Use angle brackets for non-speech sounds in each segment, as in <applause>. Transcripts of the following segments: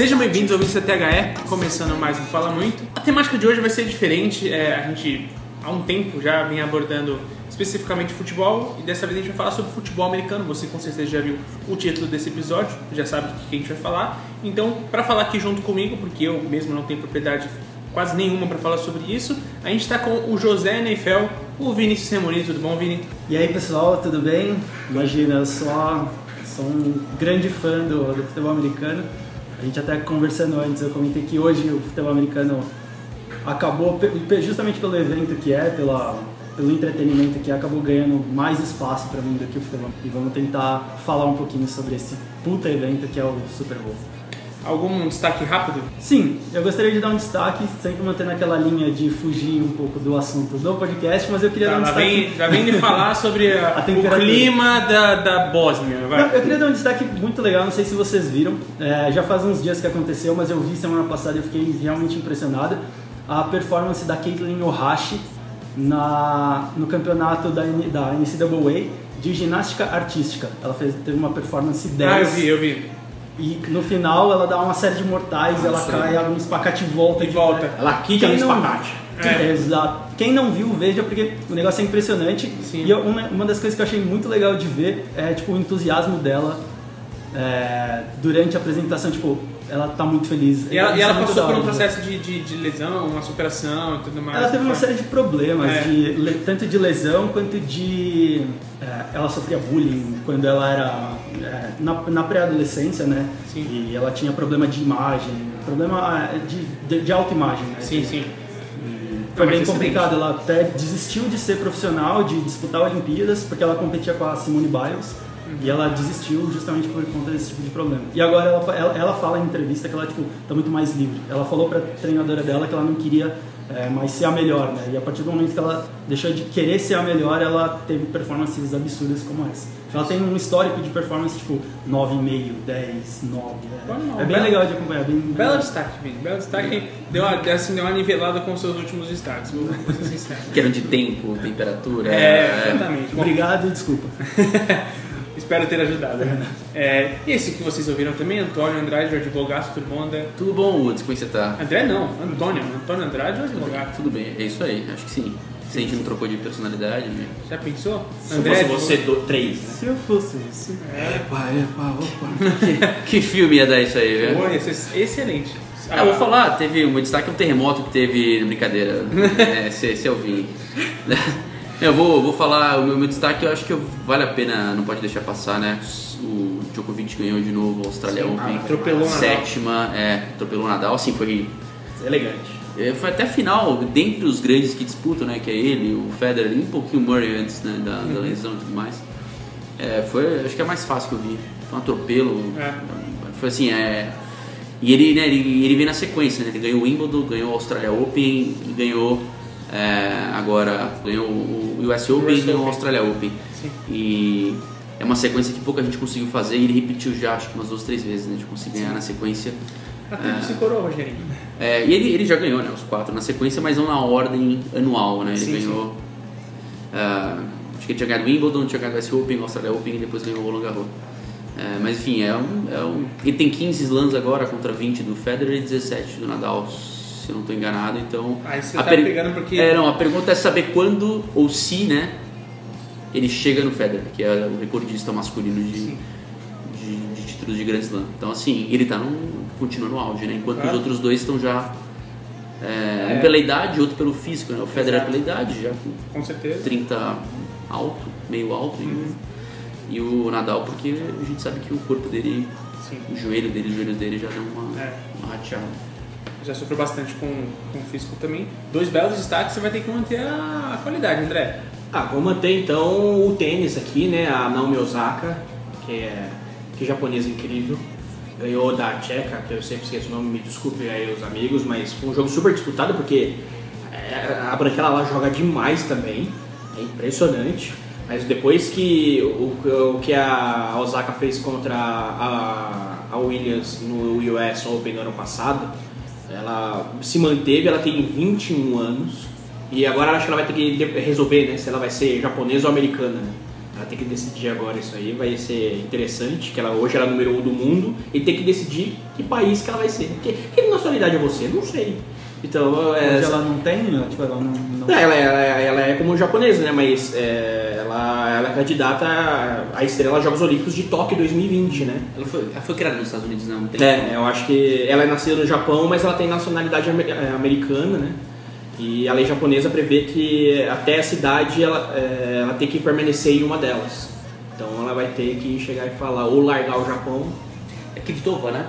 Sejam bem-vindos ao da THE, começando mais um Fala Muito. A temática de hoje vai ser diferente, é, a gente há um tempo já vem abordando especificamente futebol e dessa vez a gente vai falar sobre futebol americano. Você com certeza já viu o título desse episódio, já sabe do que a gente vai falar. Então, para falar aqui junto comigo, porque eu mesmo não tenho propriedade quase nenhuma para falar sobre isso, a gente está com o José Neifel, o Vinícius Remoni. Tudo bom, Vini? E aí, pessoal, tudo bem? Imagina, eu sou, sou um grande fã do, do futebol americano. A gente até conversando antes, eu comentei que hoje o futebol americano acabou, justamente pelo evento que é, pela, pelo entretenimento que é, acabou ganhando mais espaço para mim do que o futebol. E vamos tentar falar um pouquinho sobre esse puta evento que é o Super Bowl. Algum destaque rápido? Sim, eu gostaria de dar um destaque, sempre mantendo aquela linha de fugir um pouco do assunto do podcast, mas eu queria Tá, dar um destaque. vem, já vem de falar sobre <laughs> a- o clima da, da Bósnia. Não, eu queria dar um destaque muito legal, não sei se vocês viram, é, já faz uns dias que aconteceu, mas eu vi semana passada e fiquei realmente impressionado. A performance da Caitlin Ohashi na, no campeonato da, da NCAA de ginástica artística. Ela fez, teve uma performance 10 Ah, eu vi, eu vi. E no final ela dá uma série de mortais, ela cai, ela no espacate e volta. E de volta. Ela quica Quem não- espacate. É. Exato. Quem não viu, veja, porque o negócio é impressionante. Sim. E uma, uma das coisas que eu achei muito legal de ver é tipo o entusiasmo dela é, durante a apresentação. Tipo, ela tá muito feliz. E ela, e ela é muito passou por um processo de, de, de lesão, uma superação e tudo mais. Ela teve uma série de problemas, É. de, tanto de lesão quanto de. é, ela sofria bullying quando ela era é, na, na pré-adolescência, né? Sim. E ela tinha problema de imagem, problema é, de, de, de autoimagem, né? Sim, sim. Foi Não, bem complicado. Ela até desistiu de ser profissional, de disputar Olimpíadas, porque ela competia com a Simone Biles. E ela desistiu justamente por conta desse tipo de problema. E agora ela, ela, ela fala em entrevista que ela tipo, tá muito mais livre. Ela falou pra treinadora dela que ela não queria é, mais ser a melhor, né? E a partir do momento que ela deixou de querer ser a melhor, ela teve performances absurdas como essa. Ela tem um histórico de performance tipo 9,5, 10, 9. Bom, É, é bem belo- legal de acompanhar. Bem, Belo destaque, Vini. Belo destaque. Deu uma, assim, deu uma nivelada com os seus últimos destaques, vou ser sincero. Que eram de tempo, temperatura. É, exatamente. Bom, Obrigado e desculpa. <laughs> espero ter ajudado. É, e esse que vocês ouviram também, Antônio Andrade, o advogado, tudo bom, André? Tudo bom, Woods? Como é você tá? André não, Antônio. Antônio Andrade, o advogado. Tudo bem, é isso aí, acho que sim. Se a gente não trocou de personalidade, né? Já pensou? Se fosse você, do, três, né? Se eu fosse isso. Epa, epa, opa. que, <laughs> que filme ia dar isso aí, velho? Pô, esse é excelente. Ah, eu vou falar, teve um destaque um terremoto que teve, brincadeira, <laughs> é, se, se eu vi. Eu vou, vou falar, o meu, meu destaque eu acho que eu- vale a pena, não pode deixar passar, né? O Djokovic ganhou de novo o Australia Sim, Open. atropelou Nadal. Sétima, é, atropelou o Nadal, assim, foi Elegante. É, Foi até final, dentre os grandes que disputam, né? Que é ele, o Federer e um pouquinho o Murray antes né, da, da lesão e tudo mais. É, foi, acho que é mais fácil que eu vi. Foi um atropelo. É. Foi assim, é. E ele, né, ele, ele vem na sequência, né? Ele ganhou o Wimbledon, ganhou o Australia Open e ganhou é, agora ganhou o US Open e ganhou o. Australia Open. Sim. E é uma sequência que pouca gente conseguiu fazer e ele repetiu já, acho que umas duas, três vezes, né? De conseguir ganhar na sequência. A tempo se coroa, Rogerinho. É, e ele, ele já ganhou, né, os quatro na sequência, mas não na ordem anual, né? Ele Sim, ganhou. ah, acho que ele tinha ganhado o Wimbledon, tinha ganhado o US Open, Australia Open e depois ganhou o Roland Garros. É, mas enfim, é um, é um. Ele tem 15 slams agora contra 20 do Federer e 17 do Nadal, se eu não estou enganado. Então. Aí você a tá pegando porque- É, não, a pergunta é saber quando ou se, né? Ele chega no Federer, que é o recordista masculino de, de, de títulos de Grand Slam. Então, assim, ele tá no, continua no auge, né? Enquanto os outros dois estão já. é, É. Um pela idade, outro pelo físico, né? O Federer Exato. pela idade, já com certeza. 30 alto, meio alto, e o- Uhum. e, o Nadal, porque a gente sabe que o corpo dele, Sim. o joelho dele, os joelhos dele já dão uma, É. uma rateada. Já sofreu bastante com, com o físico também. Dois belos destaques, você vai ter que manter a, qualidade, André. Ah, vou manter então o tênis aqui, né? A Naomi Osaka, que é, que japonesa incrível. Ganhou da Tcheca, que eu sempre esqueço o nome, me desculpe aí os amigos, mas foi um jogo super disputado porque é, a branquela lá joga demais também. É impressionante. Mas depois que o, o que a Osaka fez contra a, a Williams no US Open no ano passado, ela se manteve, ela tem 21 anos. E agora acho que ela vai ter que resolver, né? Se ela vai ser japonesa ou americana, né? Ela tem que decidir agora isso aí, vai ser interessante, que ela hoje ela é número um do mundo e tem que decidir que país que ela vai ser. Que, que nacionalidade é você? Não sei. Então, é, Hoje ela não tem, ela, tipo, ela não. não- não, ela, ela, ela é como japonesa, né? Mas é, ela, ela é candidata à- estrela Jogos Olímpicos de Tóquio 2020, né? Ela foi, ela foi criada nos Estados Unidos, não? Tem É, eu acho que ela é nascida no Japão, mas ela tem nacionalidade amer- eh, americana, né? E a lei japonesa prevê que até essa idade ela, eh, ela tem que permanecer em uma delas. Então ela vai ter que chegar e falar ou largar o Japão. É Kvitova, né?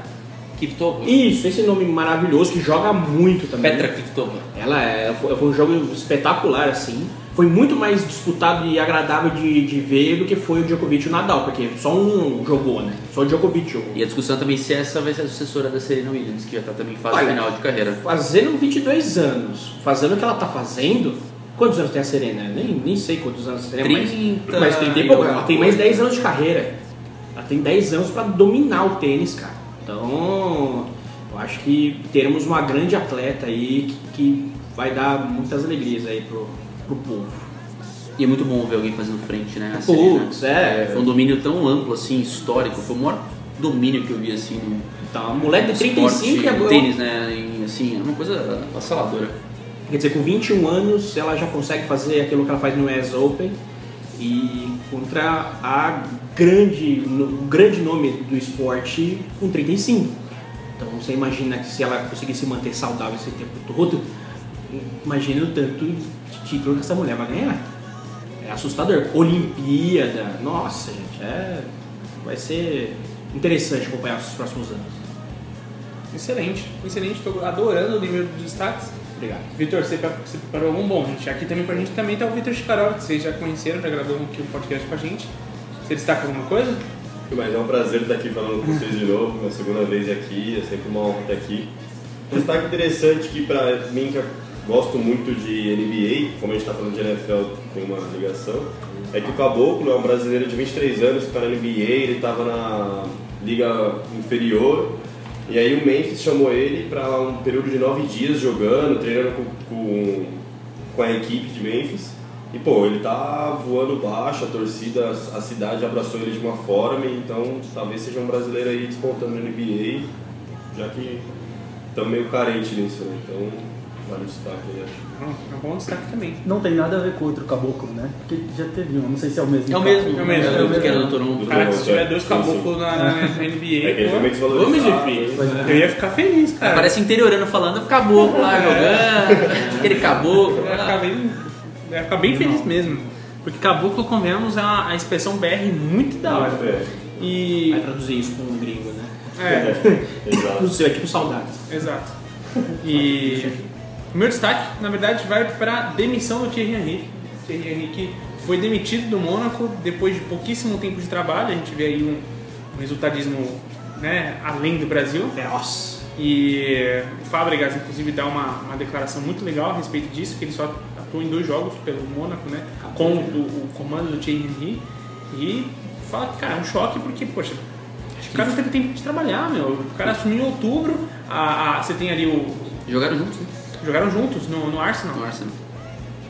Kvitova. Isso, esse nome maravilhoso que joga muito também. Petra Kvitova. Ela é, foi, foi um jogo espetacular, assim. Foi muito mais disputado e agradável de, de ver do que foi o Djokovic e o Nadal, porque só um jogou, né? Só o Djokovic jogou. E a discussão também se essa vai ser a sucessora da Serena Williams, que já tá também em fase Olha, final de carreira. Fazendo 22 anos, fazendo o que ela tá fazendo. Quantos anos tem a Serena? Nem, nem sei quantos anos tem, mas, 30 mas 30 e pouco. alguma Ela tem mais coisa. 10 anos de carreira. Ela tem 10 anos pra dominar o tênis, cara. Então, eu acho que teremos uma grande atleta aí que, que vai dar muitas alegrias aí pro, pro povo. E é muito bom ver alguém fazendo frente, né? A Serena. Putz, é. Foi um domínio tão amplo, assim, histórico. Foi o maior domínio que eu vi, assim, no Então, a mulher de 35 esporte, e agora. tênis, né? Assim, é uma coisa avassaladora. Quer dizer, com 21 anos ela já consegue fazer aquilo que ela faz no US Open e contra a grande, o grande nome do esporte com 35. Então você imagina que se ela conseguir se manter saudável esse tempo todo, imagina o tanto de título que essa mulher vai ganhar. É assustador. Olimpíada, nossa gente, é, vai ser interessante acompanhar os próximos anos. Excelente, excelente. Estou adorando o nível de destaques. Obrigado. Vitor, você, você preparou algum bom, gente? Aqui também com a gente também tá o Vitor Chicarol, que vocês já conheceram, já gravou aqui um podcast com a gente. Você destaca alguma coisa? Mas é um prazer estar aqui falando com vocês de novo, minha segunda vez aqui, é sempre uma honra estar aqui. Um destaque interessante que para mim, que eu gosto muito de NBA, como a gente está falando de NFL, tem uma ligação, é que o Caboclo é um brasileiro de 23 anos que está na NBA, ele estava na liga inferior, e aí o Memphis chamou ele para um período de nove dias jogando, treinando com, com, com a equipe de Memphis. E pô, ele tá voando baixo, a torcida, a cidade abraçou ele de uma forma, então talvez seja um brasileiro aí despontando no NBA, já que estamos meio carente nisso, né? Então vale o destaque aí, acho. É um bom destaque também. Não tem nada a ver com outro caboclo, né? Porque já teve um, não sei se é o mesmo. É o mesmo, É o mesmo, é o mesmo que era do Do Toronto. Cara, se tiver é. dois caboclos na, na, NBA, <laughs> É que vamos, é. Eu ia ficar feliz, cara. Parece interiorano falando, caboclo lá jogando, aquele caboclo. Eu ia ficar bem, ia ficar bem feliz mesmo. Porque caboclo, convenhamos, é uma, a expressão BR muito da hora. É, E. Vai traduzir isso com um gringo, né? É, <laughs> exato. <laughs> É tipo saudades. exato. E. O meu destaque, na verdade, vai para a demissão do Thierry Henry. Thierry Henry que foi demitido do Mônaco depois de pouquíssimo tempo de trabalho. A gente vê aí um, um resultadismo né, além do Brasil. Feroz. E o Fábregas, inclusive, dá uma, uma declaração muito legal a respeito disso, que ele só atuou em dois jogos pelo Mônaco, né? Com o, o comando do Thierry Henry. E fala que, cara, é um choque porque, poxa, o cara não teve tempo de trabalhar, meu. O cara assumiu em outubro, a, a- você tem ali o. Jogaram juntos, né? Jogaram juntos no, no Arsenal. No Arsenal.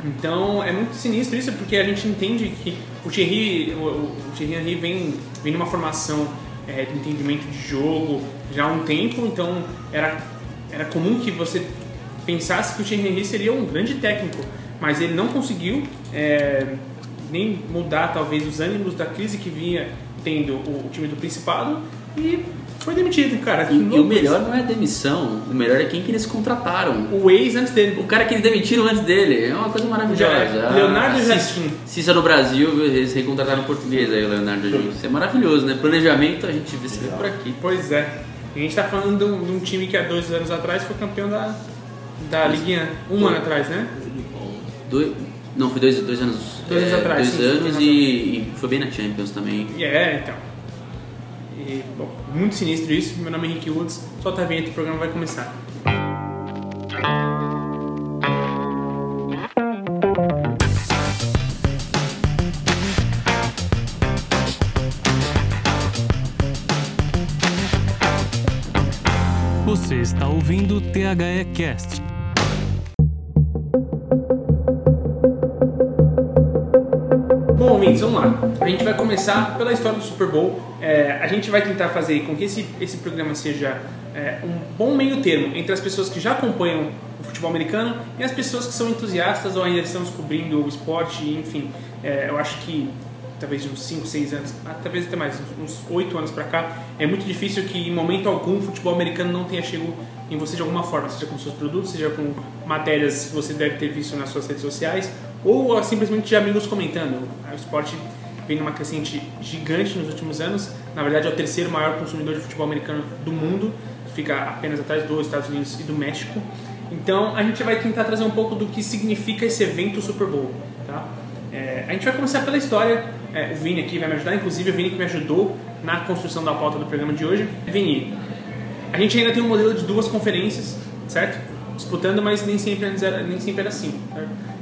Então é muito sinistro isso, porque a gente entende que o Thierry, o, o Thierry Henry vem, vem numa formação é, de entendimento de jogo já há um tempo, então era, era comum que você pensasse que o Thierry Henry seria um grande técnico, mas ele não conseguiu é, nem mudar talvez os ânimos da crise que vinha tendo o, o time do Principado e foi demitido, cara. E, e o melhor não é a demissão, o melhor é quem que eles contrataram. o ex antes dele. O cara que eles demitiram antes dele, é uma coisa maravilhosa. Leonardo Ah, Jardim. Se, se isso é no Brasil, eles recontrataram português aí, o Leonardo Jardim. Isso é maravilhoso, né? Planejamento a gente vê se por aqui. Pois é. A gente tá falando de um, de um time que há dois anos atrás foi campeão da, da Liguinha. Um ano atrás, né? Dois, não, foi dois, dois anos. Dois anos atrás, Dois sim, sim, anos tem e, e foi bem na Champions também. É, então. E, bom, muito sinistro isso. Meu nome é Henrique Woods. Solta a vinheta e o programa vai começar. Você está ouvindo o THE Cast. Seguinte, vamos lá. A gente vai começar pela história do Super Bowl. É, a gente vai tentar fazer com que esse, esse programa seja é, um bom meio termo entre as pessoas que já acompanham o futebol americano e as pessoas que são entusiastas ou ainda estão descobrindo o esporte, enfim. É, eu acho que talvez uns 5, 6 anos, ah, talvez até mais, uns 8 anos pra cá, é muito difícil que em momento algum o futebol americano não tenha chegado em você de alguma forma, seja com seus produtos, seja com matérias que você deve ter visto nas suas redes sociais, ou ah, simplesmente de amigos comentando. O esporte vem numa crescente gigante nos últimos anos, na verdade é o terceiro maior consumidor de futebol americano do mundo, fica apenas atrás dos Estados Unidos e do México. Então a gente vai tentar trazer um pouco do que significa esse evento Super Bowl. Tá? É, a gente vai começar pela história. É, o Vini aqui vai me ajudar, inclusive o Vini que me ajudou na construção da pauta do programa de hoje. Vini, a gente ainda tem um modelo de duas conferências, certo? Disputando, mas nem sempre, nem sempre era assim.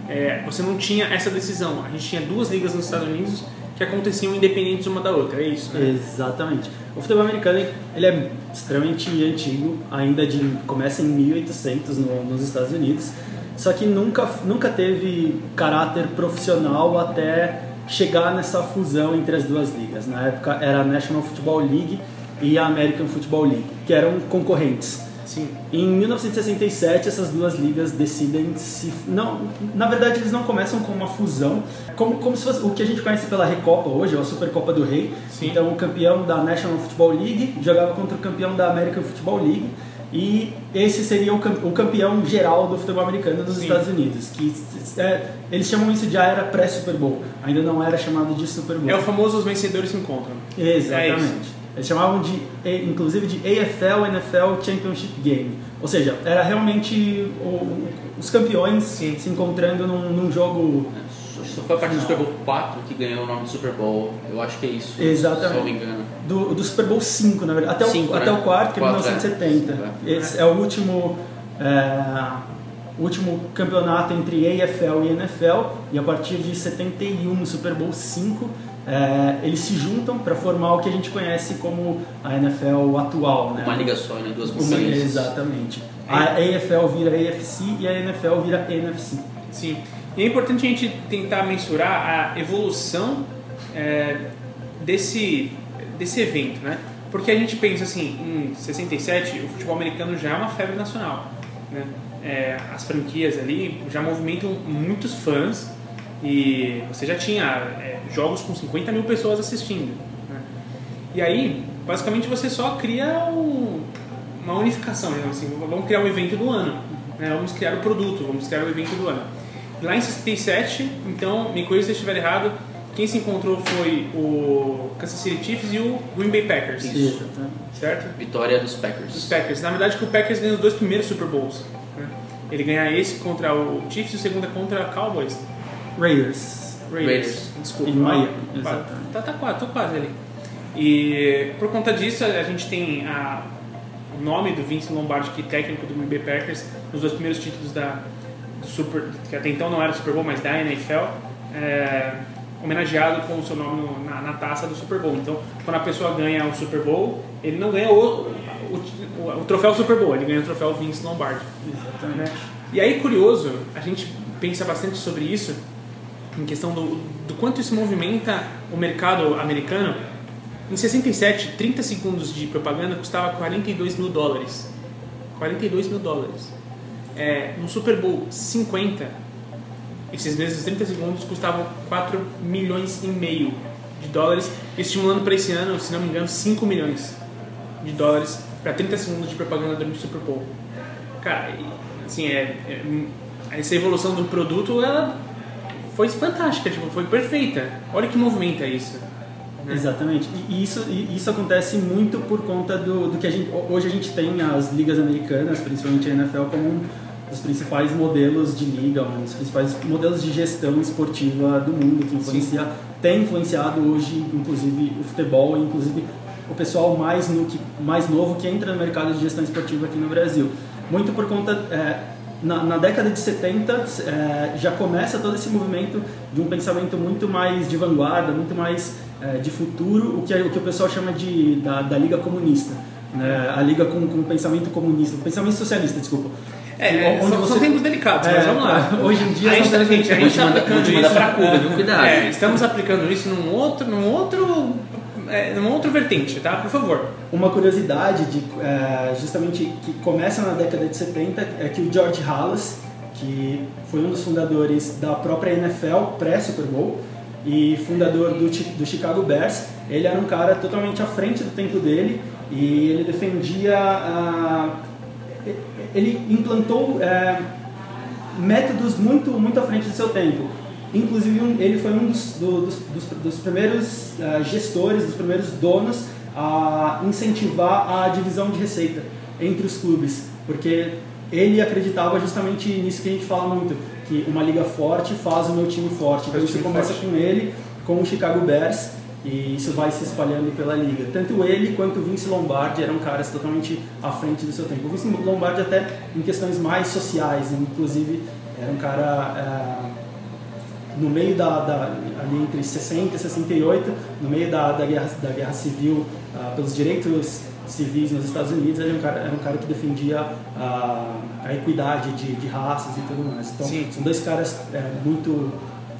É, você não tinha essa decisão. A gente tinha duas ligas nos Estados Unidos que aconteciam independentes uma da outra, é isso? Né? Exatamente. O futebol americano ele é extremamente antigo, ainda de começa em 1800 no, nos Estados Unidos só que nunca, nunca teve caráter profissional até chegar nessa fusão entre as duas ligas. Na época era a National Football League e a American Football League, que eram concorrentes. Sim. Em 1967 essas duas ligas decidem se não, na verdade eles não começam com uma fusão, como, como se fosse o que a gente conhece pela Recopa hoje, a Supercopa do Rei. Sim. Então o campeão da National Football League jogava contra o campeão da American Football League e esse seria o campeão geral do futebol americano nos Sim. Estados Unidos, que é, eles chamam isso de a era pré-Super Bowl, ainda não era chamado de Super Bowl. É o famoso os vencedores se encontram. É Exatamente. Eles chamavam de, inclusive, de AFL NFL Championship Game. Ou seja, era realmente o- os campeões Sim. se encontrando num, num jogo. Só- foi a partir do Super Bowl 4 que ganhou o nome de Super Bowl. Eu acho que é isso. Exatamente. Se eu não me engano. Do, do Super Bowl 5, na verdade. Até, Cinco, o, até né? o quarto, que é Quatro, é. 1970. É. Esse é o último, é, o último campeonato entre AFL e NFL. E a partir de 71, no Super Bowl 5, é, eles se juntam para formar o que a gente conhece como a NFL atual. Né? Uma liga só, né? Duas Uma- conferências. Exatamente. A AFL vira AFC e a NFL vira NFC. Sim. E é importante a gente tentar mensurar a evolução é, desse, desse evento, né? Porque a gente pensa assim, em 67 o futebol americano já é uma febre nacional, né? É, as franquias ali já movimentam muitos fãs e você já tinha é, jogos com 50 mil pessoas assistindo. né? E aí, basicamente, você só cria um- uma unificação, digamos assim, vamos criar um evento do ano, né? vamos criar o produto, vamos criar o evento do ano. Lá em 67, então, me corrija se eu estiver errado, quem se encontrou foi o Kansas City Chiefs e o Green Bay Packers, Exatamente. certo? Vitória dos Packers. Dos Packers. Na verdade, que o Packers ganhou os dois primeiros Super Bowls. né? Ele ganha esse contra o Chiefs e o segundo é contra o Cowboys. Raiders. Raiders. Raiders. Desculpa. Em Miami, exatamente. Tá, tá quase, tô quase ali. E por conta disso, a gente tem a, o nome do Vince Lombardi, que é técnico do Green Bay Packers, nos dois primeiros títulos da do Super, que até então não era Super Bowl, mas da NFL, é, homenageado com o seu nome no- na, na taça do Super Bowl. Então, quando a pessoa ganha o Super Bowl, ele não ganha o, o, o- o troféu Super Bowl, ele ganha o troféu Vince Lombardi. Né? E aí, curioso, a gente pensa bastante sobre isso, em questão do, do quanto isso movimenta o mercado americano. Em 67, 30 segundos de propaganda custava 42 mil dólares. 42 mil dólares. É, no Super Bowl 50, esses mesmos 30 segundos custavam 4 milhões e meio de dólares, estimulando para esse ano, se não me engano, 5 milhões de dólares para 30 segundos de propaganda durante o Super Bowl. Cara, assim, é, é- essa evolução do produto, ela foi fantástica, tipo, foi perfeita. Olha que movimento é isso. né? Exatamente. E isso, e isso acontece muito por conta do, do que a gente. Hoje a gente tem as ligas americanas, principalmente a NFL, como um dos principais modelos de liga, um dos principais modelos de gestão esportiva do mundo, que influencia, tem influenciado hoje, inclusive, o futebol inclusive, o pessoal mais, no, mais novo que entra no mercado de gestão esportiva aqui no Brasil. Muito por conta. é, na, na década de 70 é, já começa todo esse movimento de um pensamento muito mais de vanguarda, muito mais é, de futuro, o que, o que o pessoal chama de, da, da Liga Comunista. né? A Liga com, com o pensamento comunista, o pensamento socialista, desculpa. É, onde são, você- são tempos delicados, É, mas vamos lá. <laughs> hoje em dia a gente, está manda- aplicando manda isso. pra Cuba, viu? Cuidado. É, estamos aplicando isso num outro, num outro, é, numa outra vertente, tá? Por favor. Uma curiosidade de, é, justamente que começa na década de 70 é que o George Halas, que foi um dos fundadores da própria NFL pré-Super Bowl e fundador do, do Chicago Bears, ele era um cara totalmente à frente do tempo dele e ele defendia. ah, ele implantou é, métodos muito, muito à frente do seu tempo. Inclusive, um- ele foi um dos, do- dos, dos, dos primeiros ah, gestores, dos primeiros donos a incentivar a divisão de receita entre os clubes, porque ele acreditava justamente nisso que a gente fala muito, que uma liga forte faz o meu time forte. Então isso começa forte. com ele, com o Chicago Bears, e isso vai se espalhando pela liga. Tanto ele quanto o Vince Lombardi eram caras totalmente à frente do seu tempo. O Vince Lombardi até em questões mais sociais, inclusive era um cara ah, no meio da, da ali entre 60 e 68, no meio da, da, guerra, da guerra civil ah, pelos direitos civis nos Estados Unidos, ele era um cara, era um cara que defendia ah, a equidade de, de raças e tudo mais. Então, Sim. são dois caras é, muito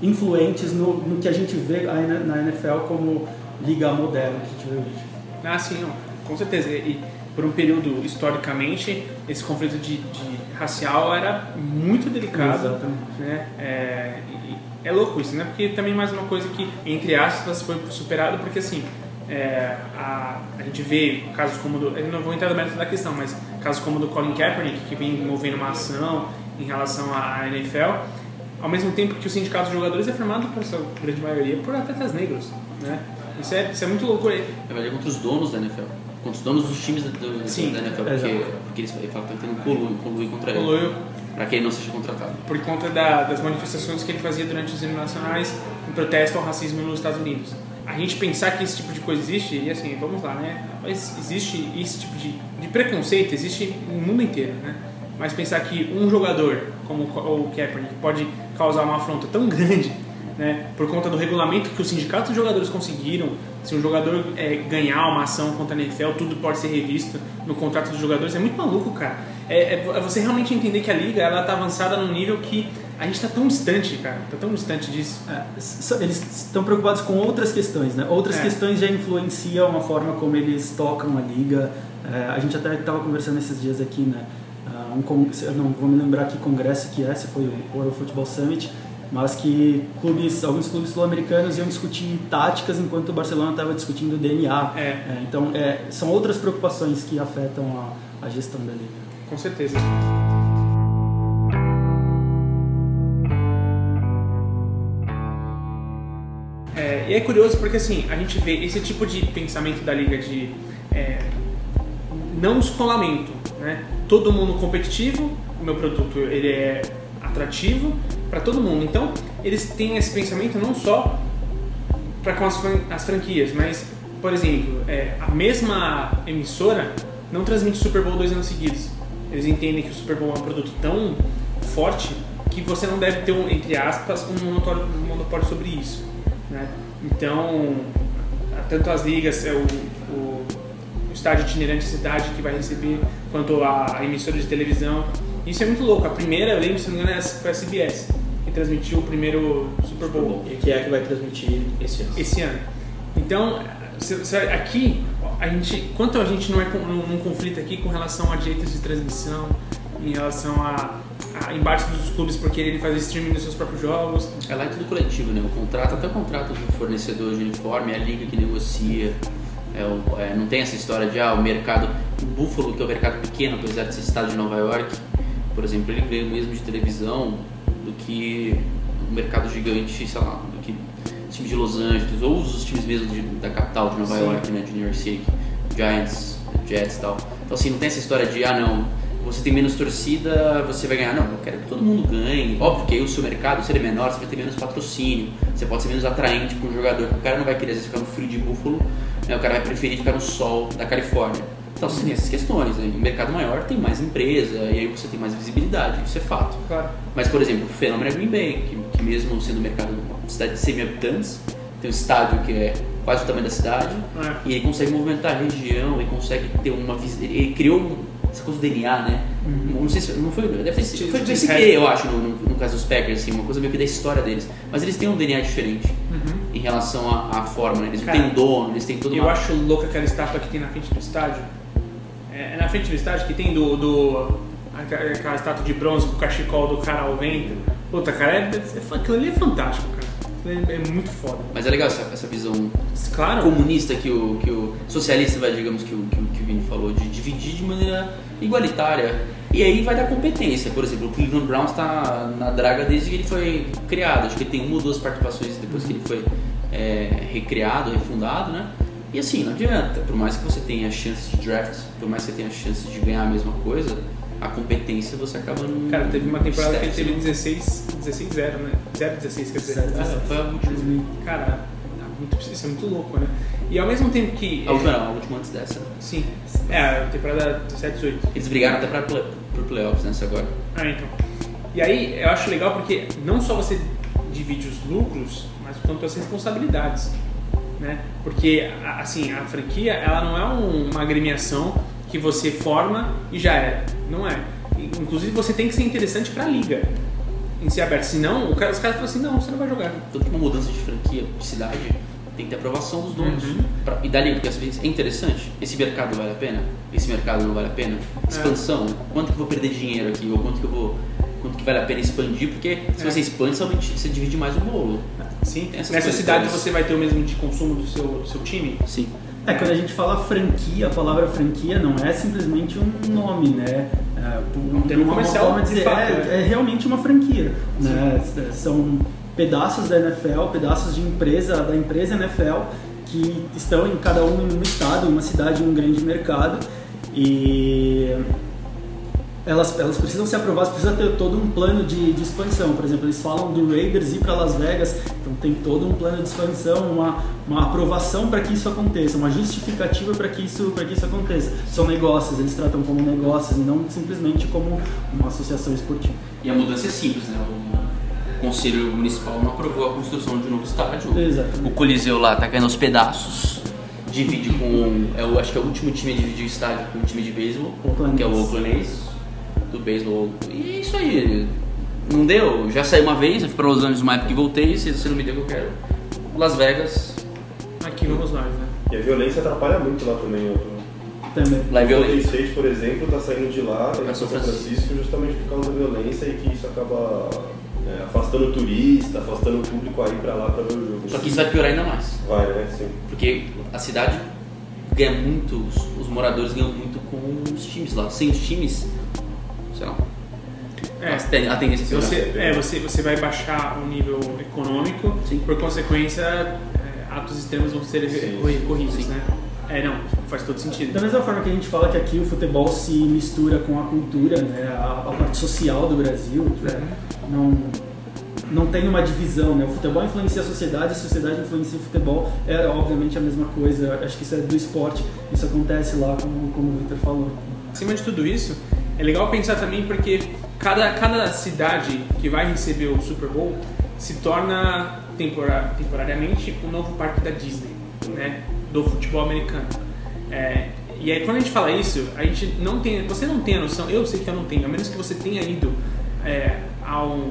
influentes no, no que a gente vê na, NFL como liga moderna que a gente vê hoje. Ah, sim, não, com certeza. E por um período, historicamente, esse conflito de, de racial era muito delicado. Exatamente. Né? É, é louco isso, né? Porque também mais uma coisa que, entre aspas, foi superado, porque assim, é, a, a gente vê casos como do. Eu não vou entrar no mérito da questão, mas casos como do Colin Kaepernick, que vem movendo uma ação em relação à NFL, ao mesmo tempo que o sindicato de jogadores é formado, por sua grande maioria, por atletas negros. Né? Isso, é, isso é muito louco. Verdade, é contra os donos da NFL. Contra os donos dos times da, do- Sim, da NFL. Porque, porque eles falam que tá tendo conluio contra ele. Conluio. Pra que ele não seja contratado. por conta da- das manifestações que ele fazia durante os anos nacionais em protesto ao racismo nos Estados Unidos. A gente pensar que esse tipo de coisa existe, e assim, vamos lá, né? Mas existe esse tipo de, de preconceito, existe no mundo inteiro, né? Mas pensar que um jogador, como o Kaepernick, pode causar uma afronta tão grande, né? Por conta do regulamento que os sindicatos de jogadores conseguiram, se um jogador é, ganhar uma ação contra a NFL, tudo pode ser revisto no contrato dos jogadores, é muito maluco, cara. É, é- é você realmente entender que a liga, ela tá avançada num nível que a gente tá tão distante, cara, tá tão distante disso. É, eles estão preocupados com outras questões, né? Outras É. questões já influenciam a forma como eles tocam a liga. É, a gente até estava conversando esses dias aqui, né? Ah, um não vou me lembrar que congresso que é, se foi o World Football Summit, mas que clubes, alguns clubes sul-americanos iam discutir táticas enquanto o Barcelona estava discutindo o DNA. É. então, é, são outras preocupações que afetam a, a gestão da liga. Com certeza. É, e é curioso porque assim, a gente vê esse tipo de pensamento da liga de é, não descolamento, né? Todo mundo competitivo, o meu produto ele é atrativo para todo mundo. Então, eles têm esse pensamento não só para com as, as franquias, mas, por exemplo, é, a mesma emissora não transmite Super Bowl dois anos seguidos. Eles entendem que o Super Bowl é um produto tão forte que você não deve ter, um, entre aspas, um monopólio, um monopólio sobre isso. Né? Então, tanto as ligas, é o, o, o estádio itinerante cidade que vai receber, quanto a, a emissora de televisão. Isso é muito louco. A primeira, eu lembro, se não me engano, foi a CBS, que transmitiu o primeiro Super Bowl E que é a que vai transmitir esse ano. esse ano. Então, aqui, a gente, quanto a gente não é num, conflito aqui com relação a direitos de transmissão, em relação a, a embates dos clubes por quererem fazer streaming dos seus próprios jogos. É lá é tudo coletivo, né? O contrato, até o contrato do fornecedor de uniforme, é a liga que negocia. É o- é, não tem essa história de ah, o mercado. O Buffalo, que é o mercado pequeno, apesar de ser estado de Nova York, por exemplo, ele ganha o mesmo de televisão do que o mercado gigante, sei lá, do que o time de Los Angeles, ou os times mesmo de- da capital de Nova Sim. York, né? De New York City, Giants, Jets e tal. Então, assim, não tem essa história de ah, não, você tem menos torcida, você vai ganhar. Não, eu quero que todo mundo ganhe. Óbvio que aí o seu mercado, se ele é menor, você vai ter menos patrocínio, você pode ser menos atraente para um jogador. O cara não vai querer às vezes, ficar no frio de búfalo, né? o cara vai preferir ficar no sol da Califórnia. Então, você tem essas questões. Né? Em mercado maior tem mais empresa, e aí você tem mais visibilidade, isso é fato. Claro. Mas, por exemplo, o fenômeno é Green Bay, que mesmo sendo um mercado, uma cidade de 100 mil habitantes, tem um estádio que é quase o tamanho da cidade, É. e ele consegue movimentar a região, ele consegue ter uma ele criou um- essa coisa do DNA, né? Uhum. Não sei se não foi, deve ter sido, foi, sem Harris. querer, eu acho, no, no, caso dos Packers, assim, uma coisa meio que da história deles. Mas eles têm um DNA diferente em relação à, forma, né? Eles não Uhum. Cara, têm um dono, eles têm todo Eu uma... acho louca aquela estátua que tem na frente do estádio. É, é na frente do estádio que tem do. do aquela estátua de bronze com o cachecol do cara ao vento. Puta, cara, é, é, aquilo ali é fantástico, cara. Ali É, muito foda. Mas é legal essa, essa visão Claro. comunista que o, que o socialista, vai, digamos, que o, que, o- que o Vini falou, de dividir de maneira igualitária. E aí vai dar competência. Por exemplo, o Cleveland Browns está na draga desde que ele foi criado. Acho que ele tem uma ou duas participações depois que ele foi é, recriado, refundado, né? E assim, não adianta. Por mais que você tenha chance de draft, por mais que você tenha chance de ganhar a mesma coisa, a competência você acaba não. Cara, teve uma temporada que ele teve 16, 16 0 né? 0 16, quer dizer. 0, Ah, foi a última. Cara, muito, isso é muito louco, né? E ao mesmo tempo que. A última, não, a última antes dessa. Sim. É, a temporada 17, 18. Eles brigaram até para play, pro playoffs nessa agora. Ah, então. E aí eu acho legal porque não só você divide os lucros, mas quanto as responsabilidades, né? Porque assim a franquia ela não é um- uma agremiação que você forma e já era, não é. Inclusive você tem que ser interessante para a liga em ser aberto, senão o cara- os caras falam assim não, você não vai jogar. Tanto que uma mudança de franquia, de cidade, tem que ter aprovação dos donos. Uhum. Pra- e dali, porque às vezes é interessante. Esse mercado vale a pena? Esse mercado não vale a pena? É. Expansão. Quanto que eu vou perder dinheiro aqui? Ou quanto que eu vou. Quanto que vale a pena expandir? Porque se É. você expande, somente você divide mais o bolo. Sim. Nessa cidade você vai ter o mesmo de consumo do seu, do seu time. Sim. É, quando a gente fala franquia, a palavra franquia não é simplesmente um nome, né? É, um termo uma comercial, forma de dizer, fato, é, é realmente uma franquia. Né? São pedaços da NFL, pedaços de empresa, da empresa NFL, que estão em cada um em um estado, em uma cidade, em um grande mercado. E elas, elas precisam ser aprovadas, precisa ter todo um plano de, de expansão. Por exemplo, eles falam do Raiders ir para Las Vegas, então tem todo um plano de expansão, uma, uma aprovação para que isso aconteça, uma justificativa para que isso que isso aconteça. São negócios, eles tratam como negócios e não simplesmente como uma associação esportiva. E a mudança é simples, né? O Conselho Municipal não aprovou a construção de um novo estádio. Exatamente. O Coliseu lá tá caindo aos pedaços. Divide com. É o, acho que é o último time a dividir o estádio com o time de beisebol, que é o. Oakland A's, do beisebol. E é isso aí. Não deu. Já saí uma vez, eu fui pra Los Angeles uma época e voltei. Se você não me deu o que eu quero. Las Vegas, Aqui vamos nós, né? E a violência atrapalha muito lá também. Eu Também. lá é O Golden violento. State, por exemplo, está saindo de lá, para São São Francisco. Francisco, justamente por causa da violência e que isso acaba é, afastando o turista, afastando o público aí para lá para ver o jogo. Só que isso vai piorar ainda mais. Vai, né? Sim. Porque a cidade ganha muito, os, os moradores ganham muito com os times lá. Sem os times, sei lá. É. a ten- a tendência piorar. Você, é, você, você vai baixar o nível econômico, Sim. por consequência, é, atos extremos vão ser recorridos, né? É, não, faz todo sentido. Da mesma forma que a gente fala que aqui o futebol se mistura com a cultura, né, a, a parte social do Brasil, né, não, não tem uma divisão, né? O futebol influencia a sociedade, a sociedade influencia o futebol, é obviamente a mesma coisa, acho que isso é do esporte, isso acontece lá, como, como o Victor falou. Acima de tudo isso, é legal pensar também porque cada, cada cidade que vai receber o Super Bowl se torna tempora- temporariamente um novo parque da Disney, né? Do futebol americano. É, e aí quando a gente fala isso, a gente não tem, você não tem a noção, eu sei que eu não tenho, a menos que você tenha ido é, a, um-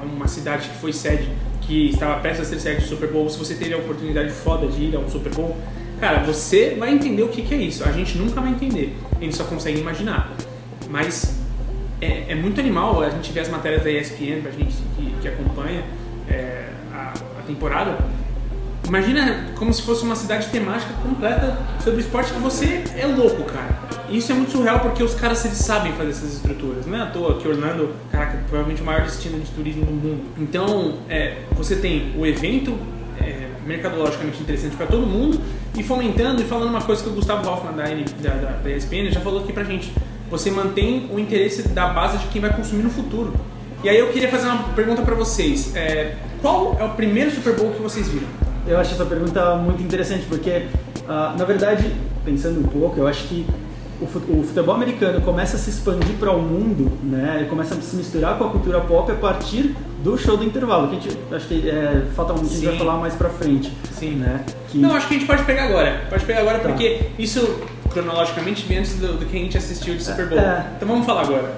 a uma cidade que foi sede, que estava prestes a ser sede do Super Bowl, se você teve a oportunidade foda de ir a um Super Bowl, cara, você vai entender o que, que é isso. A gente nunca vai entender, a gente só consegue imaginar. Mas é, é muito animal a gente ver as matérias da ESPN pra gente que, que acompanha é, a, a temporada. Imagina como se fosse uma cidade temática completa sobre esporte que você é louco, cara. E isso é muito surreal porque os caras eles sabem fazer essas estruturas. Não é à toa que Orlando, caraca, provavelmente o maior destino de turismo do mundo. Então, é, você tem o evento é, mercadologicamente interessante para todo mundo e fomentando e falando uma coisa que o Gustavo Hoffman da, da, da, da ESPN já falou aqui pra gente. Você mantém o interesse da base de quem vai consumir no futuro. E aí eu queria fazer uma pergunta pra vocês. É, qual é o primeiro Super Bowl que vocês viram? Eu acho essa pergunta muito interessante porque, ah, na verdade, pensando um pouco, eu acho que o fu- o futebol americano começa a se expandir para o mundo, né? Começa a se misturar com a cultura pop a partir do show do intervalo, que a gente acho que é, fatalmente a gente vai Sim. falar mais pra frente, Sim. né? Que Não, acho que a gente pode pegar agora. Pode pegar agora Tá. porque isso cronologicamente bem antes do, do que a gente assistiu de Super Bowl. É. Então vamos falar agora.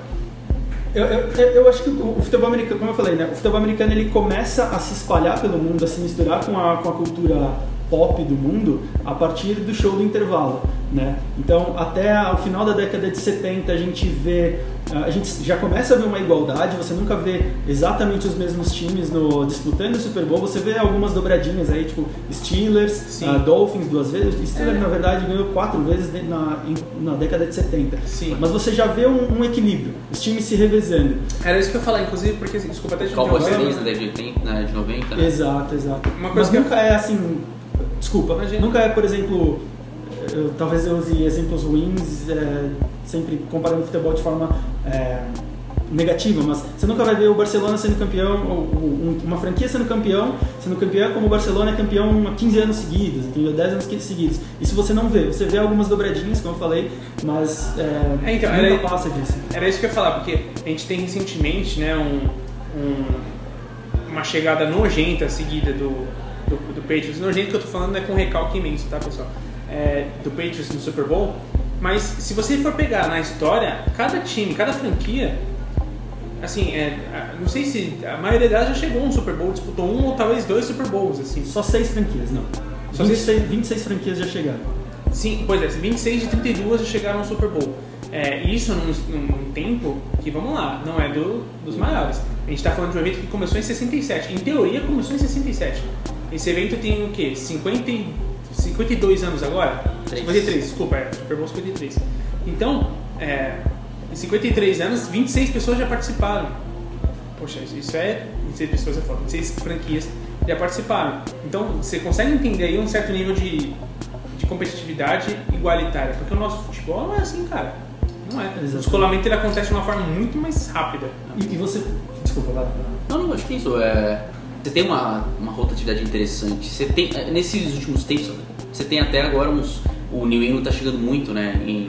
Eu, eu, eu acho que o, o futebol americano, como eu falei, né? O futebol americano ele começa a se espalhar pelo mundo, a se misturar com a, com a cultura pop do mundo a partir do show do intervalo, né? Então, até o final da década de 70 a gente vê, a gente já começa a ver uma igualdade, você nunca vê exatamente os mesmos times no, disputando o Super Bowl, você vê algumas dobradinhas aí, tipo Steelers, ah, Dolphins duas vezes, Steelers É. na verdade ganhou quatro vezes na, em- na década de 70. Sim. Mas você já vê um, um equilíbrio, os times se revezando. Era isso que eu ia falar, inclusive, porque, assim, desculpa até te Cowboys interromper. 3 na década de 80, né, de 90, né? Exato, exato. Uma Mas coisa que nunca é assim. Desculpa, Imagina. nunca é, por exemplo. eu- talvez eu use exemplos ruins, é, sempre comparando o futebol de forma é, negativa, mas você nunca vai ver o Barcelona sendo campeão, ou, ou um- uma franquia sendo campeão, sendo campeão como o Barcelona é campeão há 15 anos seguidos, entendeu? 10 anos seguidos. Isso você não vê, você vê algumas dobradinhas, como eu falei, mas é, É, então, nunca era- passa disso. Era isso que eu ia falar, porque a gente tem recentemente né, um, um- uma chegada nojenta seguida do Patriots. Nojento que eu tô falando é com recalque imenso, tá, pessoal? É, do Patriots no Super Bowl. Mas se você for pegar na história, cada time, cada franquia, assim, é, não sei se a maioria delas já chegou a um Super Bowl, disputou um ou talvez dois Super Bowls, assim. Só seis franquias, não. Só 26, 26 franquias já chegaram. Sim, pois é, 26 de 32 já chegaram ao Super Bowl. É, isso num, num tempo que, vamos lá, não é do, dos maiores. A gente está falando de um evento que começou em 67. Em teoria, começou em 67. Esse evento tem o quê? 50, e- 52 anos agora? Três. 53, desculpa, é, Super Bowl 53. Então, é, em 53 anos, 26 pessoas já participaram. Poxa, isso é. 26 pessoas é foda, 26 franquias já participaram. Então, você consegue entender aí um certo nível de, de competitividade igualitária. Porque o nosso futebol não é assim, cara. Não é. O Exatamente. descolamento ele acontece de uma forma muito mais rápida. E, e você. Desculpa, vai. Não, não, acho que é isso. É, você tem uma, uma rotatividade interessante. Você tem, é, nesses últimos tempos, você tem até agora uns. O New England tá chegando muito, né? Em,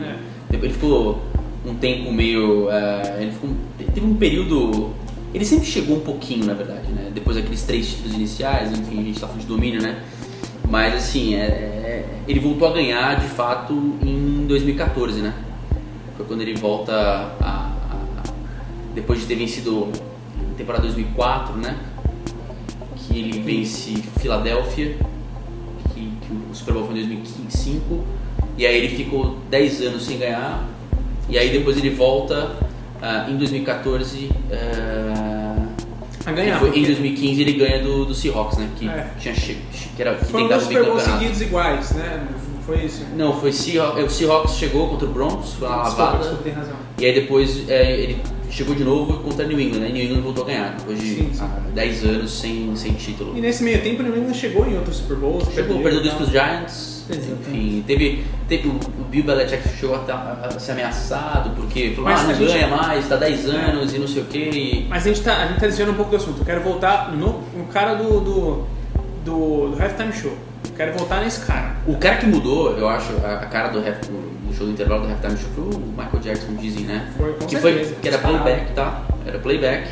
Ele ficou um tempo meio. é, ele ficou, teve um período. Ele sempre chegou um pouquinho, na verdade, né? Depois daqueles três títulos iniciais, enfim, a gente tá falando de domínio, né? Mas assim, é, é, ele voltou a ganhar de fato em 2014, né? Foi quando ele volta a, a- depois de ter vencido a temporada 2004, né? Que ele vence Filadélfia, que, que o Super Bowl foi em 2005, e aí ele ficou 10 anos sem ganhar, e aí depois ele volta ah, em 2014. ah, A ganhar. foi, em porque 2015 ele ganha do, do Seahawks, né? Que É. tinha que era que Foram dois Super Bowls seguidos iguais, né? Foi isso. Não, foi Seahawks, o Seahawks chegou contra o Broncos, foi uma Desculpa, lavada. desculpa, tem razão. E aí depois é, ele chegou de novo contra New England, né? New England voltou a ganhar, depois de Sim, sim. ah, 10 anos sem, sem título. E nesse meio tempo New England chegou em outros Super Bowls. Chegou, perdeu dois pros Giants, Exatamente. enfim, teve, teve o, o Bill Belichick chegou a, tá- a ser ameaçado, porque falou, Mas ah, a não gente- ganha mais, tá 10 anos e não sei o que. Mas a gente tá, a gente tá desviando um pouco do assunto. Eu quero voltar no, no cara do, do, do, do Halftime Show. Eu quero voltar nesse cara. O cara que mudou, eu acho, a, a cara do, half, do show do intervalo do halftime show foi o Michael Jackson, dizem, né? Foi, com que, certeza. foi, que era playback, tá? Era playback,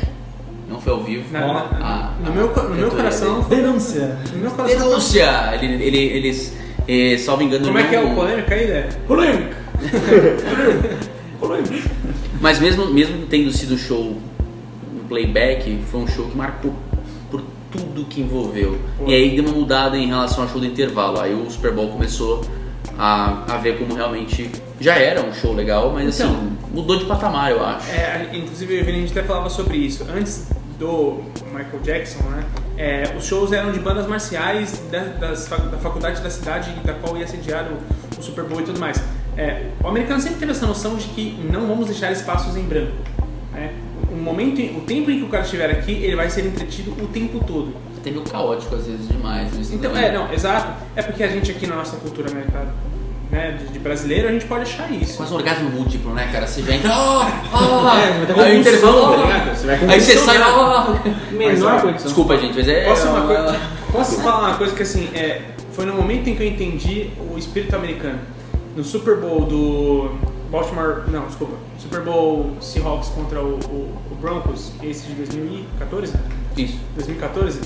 não foi ao vivo. Na- na- a- no, a meu, no meu coração. Denúncia. No meu coração. Denúncia! Ele, ele, eles, eh, salvo engano, Como é que é o polêmica aí, né? Polêmica. <laughs> Mas mesmo, mesmo tendo sido show no playback, foi um show que marcou por tudo que envolveu. E aí deu uma mudada em relação ao show do intervalo. Aí o Super Bowl começou a, a ver como realmente já era um show legal, mas Então. assim, mudou de patamar, eu acho. É, inclusive, a gente até falava sobre isso. Antes do Michael Jackson, né? é, os shows eram de bandas marciais da, das da faculdade da cidade da qual ia sediar o, o Super Bowl e tudo mais. É, o americano sempre teve essa noção de que não vamos deixar espaços em branco. Né? O, momento, o tempo em que o cara estiver aqui, ele vai ser entretido o tempo todo. Até meio caótico às vezes demais. Isso Então, também. é, não, exato. É porque a gente aqui na nossa cultura americana, né, de, de brasileiro, a gente pode achar isso. Quase um orgasmo múltiplo, né, cara? Você já entra. Ah, <laughs> ah, É, mas tá aí o intervalo. tá ligado? Você vai Aí você sai. né? ah. Menor Mas, condição. Desculpa, gente, mas é. Posso, uma é- coisa, posso falar uma coisa que assim, é, foi no momento em que eu entendi o espírito americano. No Super Bowl do Baltimore, não, desculpa, Super Bowl Seahawks contra o, o- o Broncos, esse de 2014, Isso. 2014,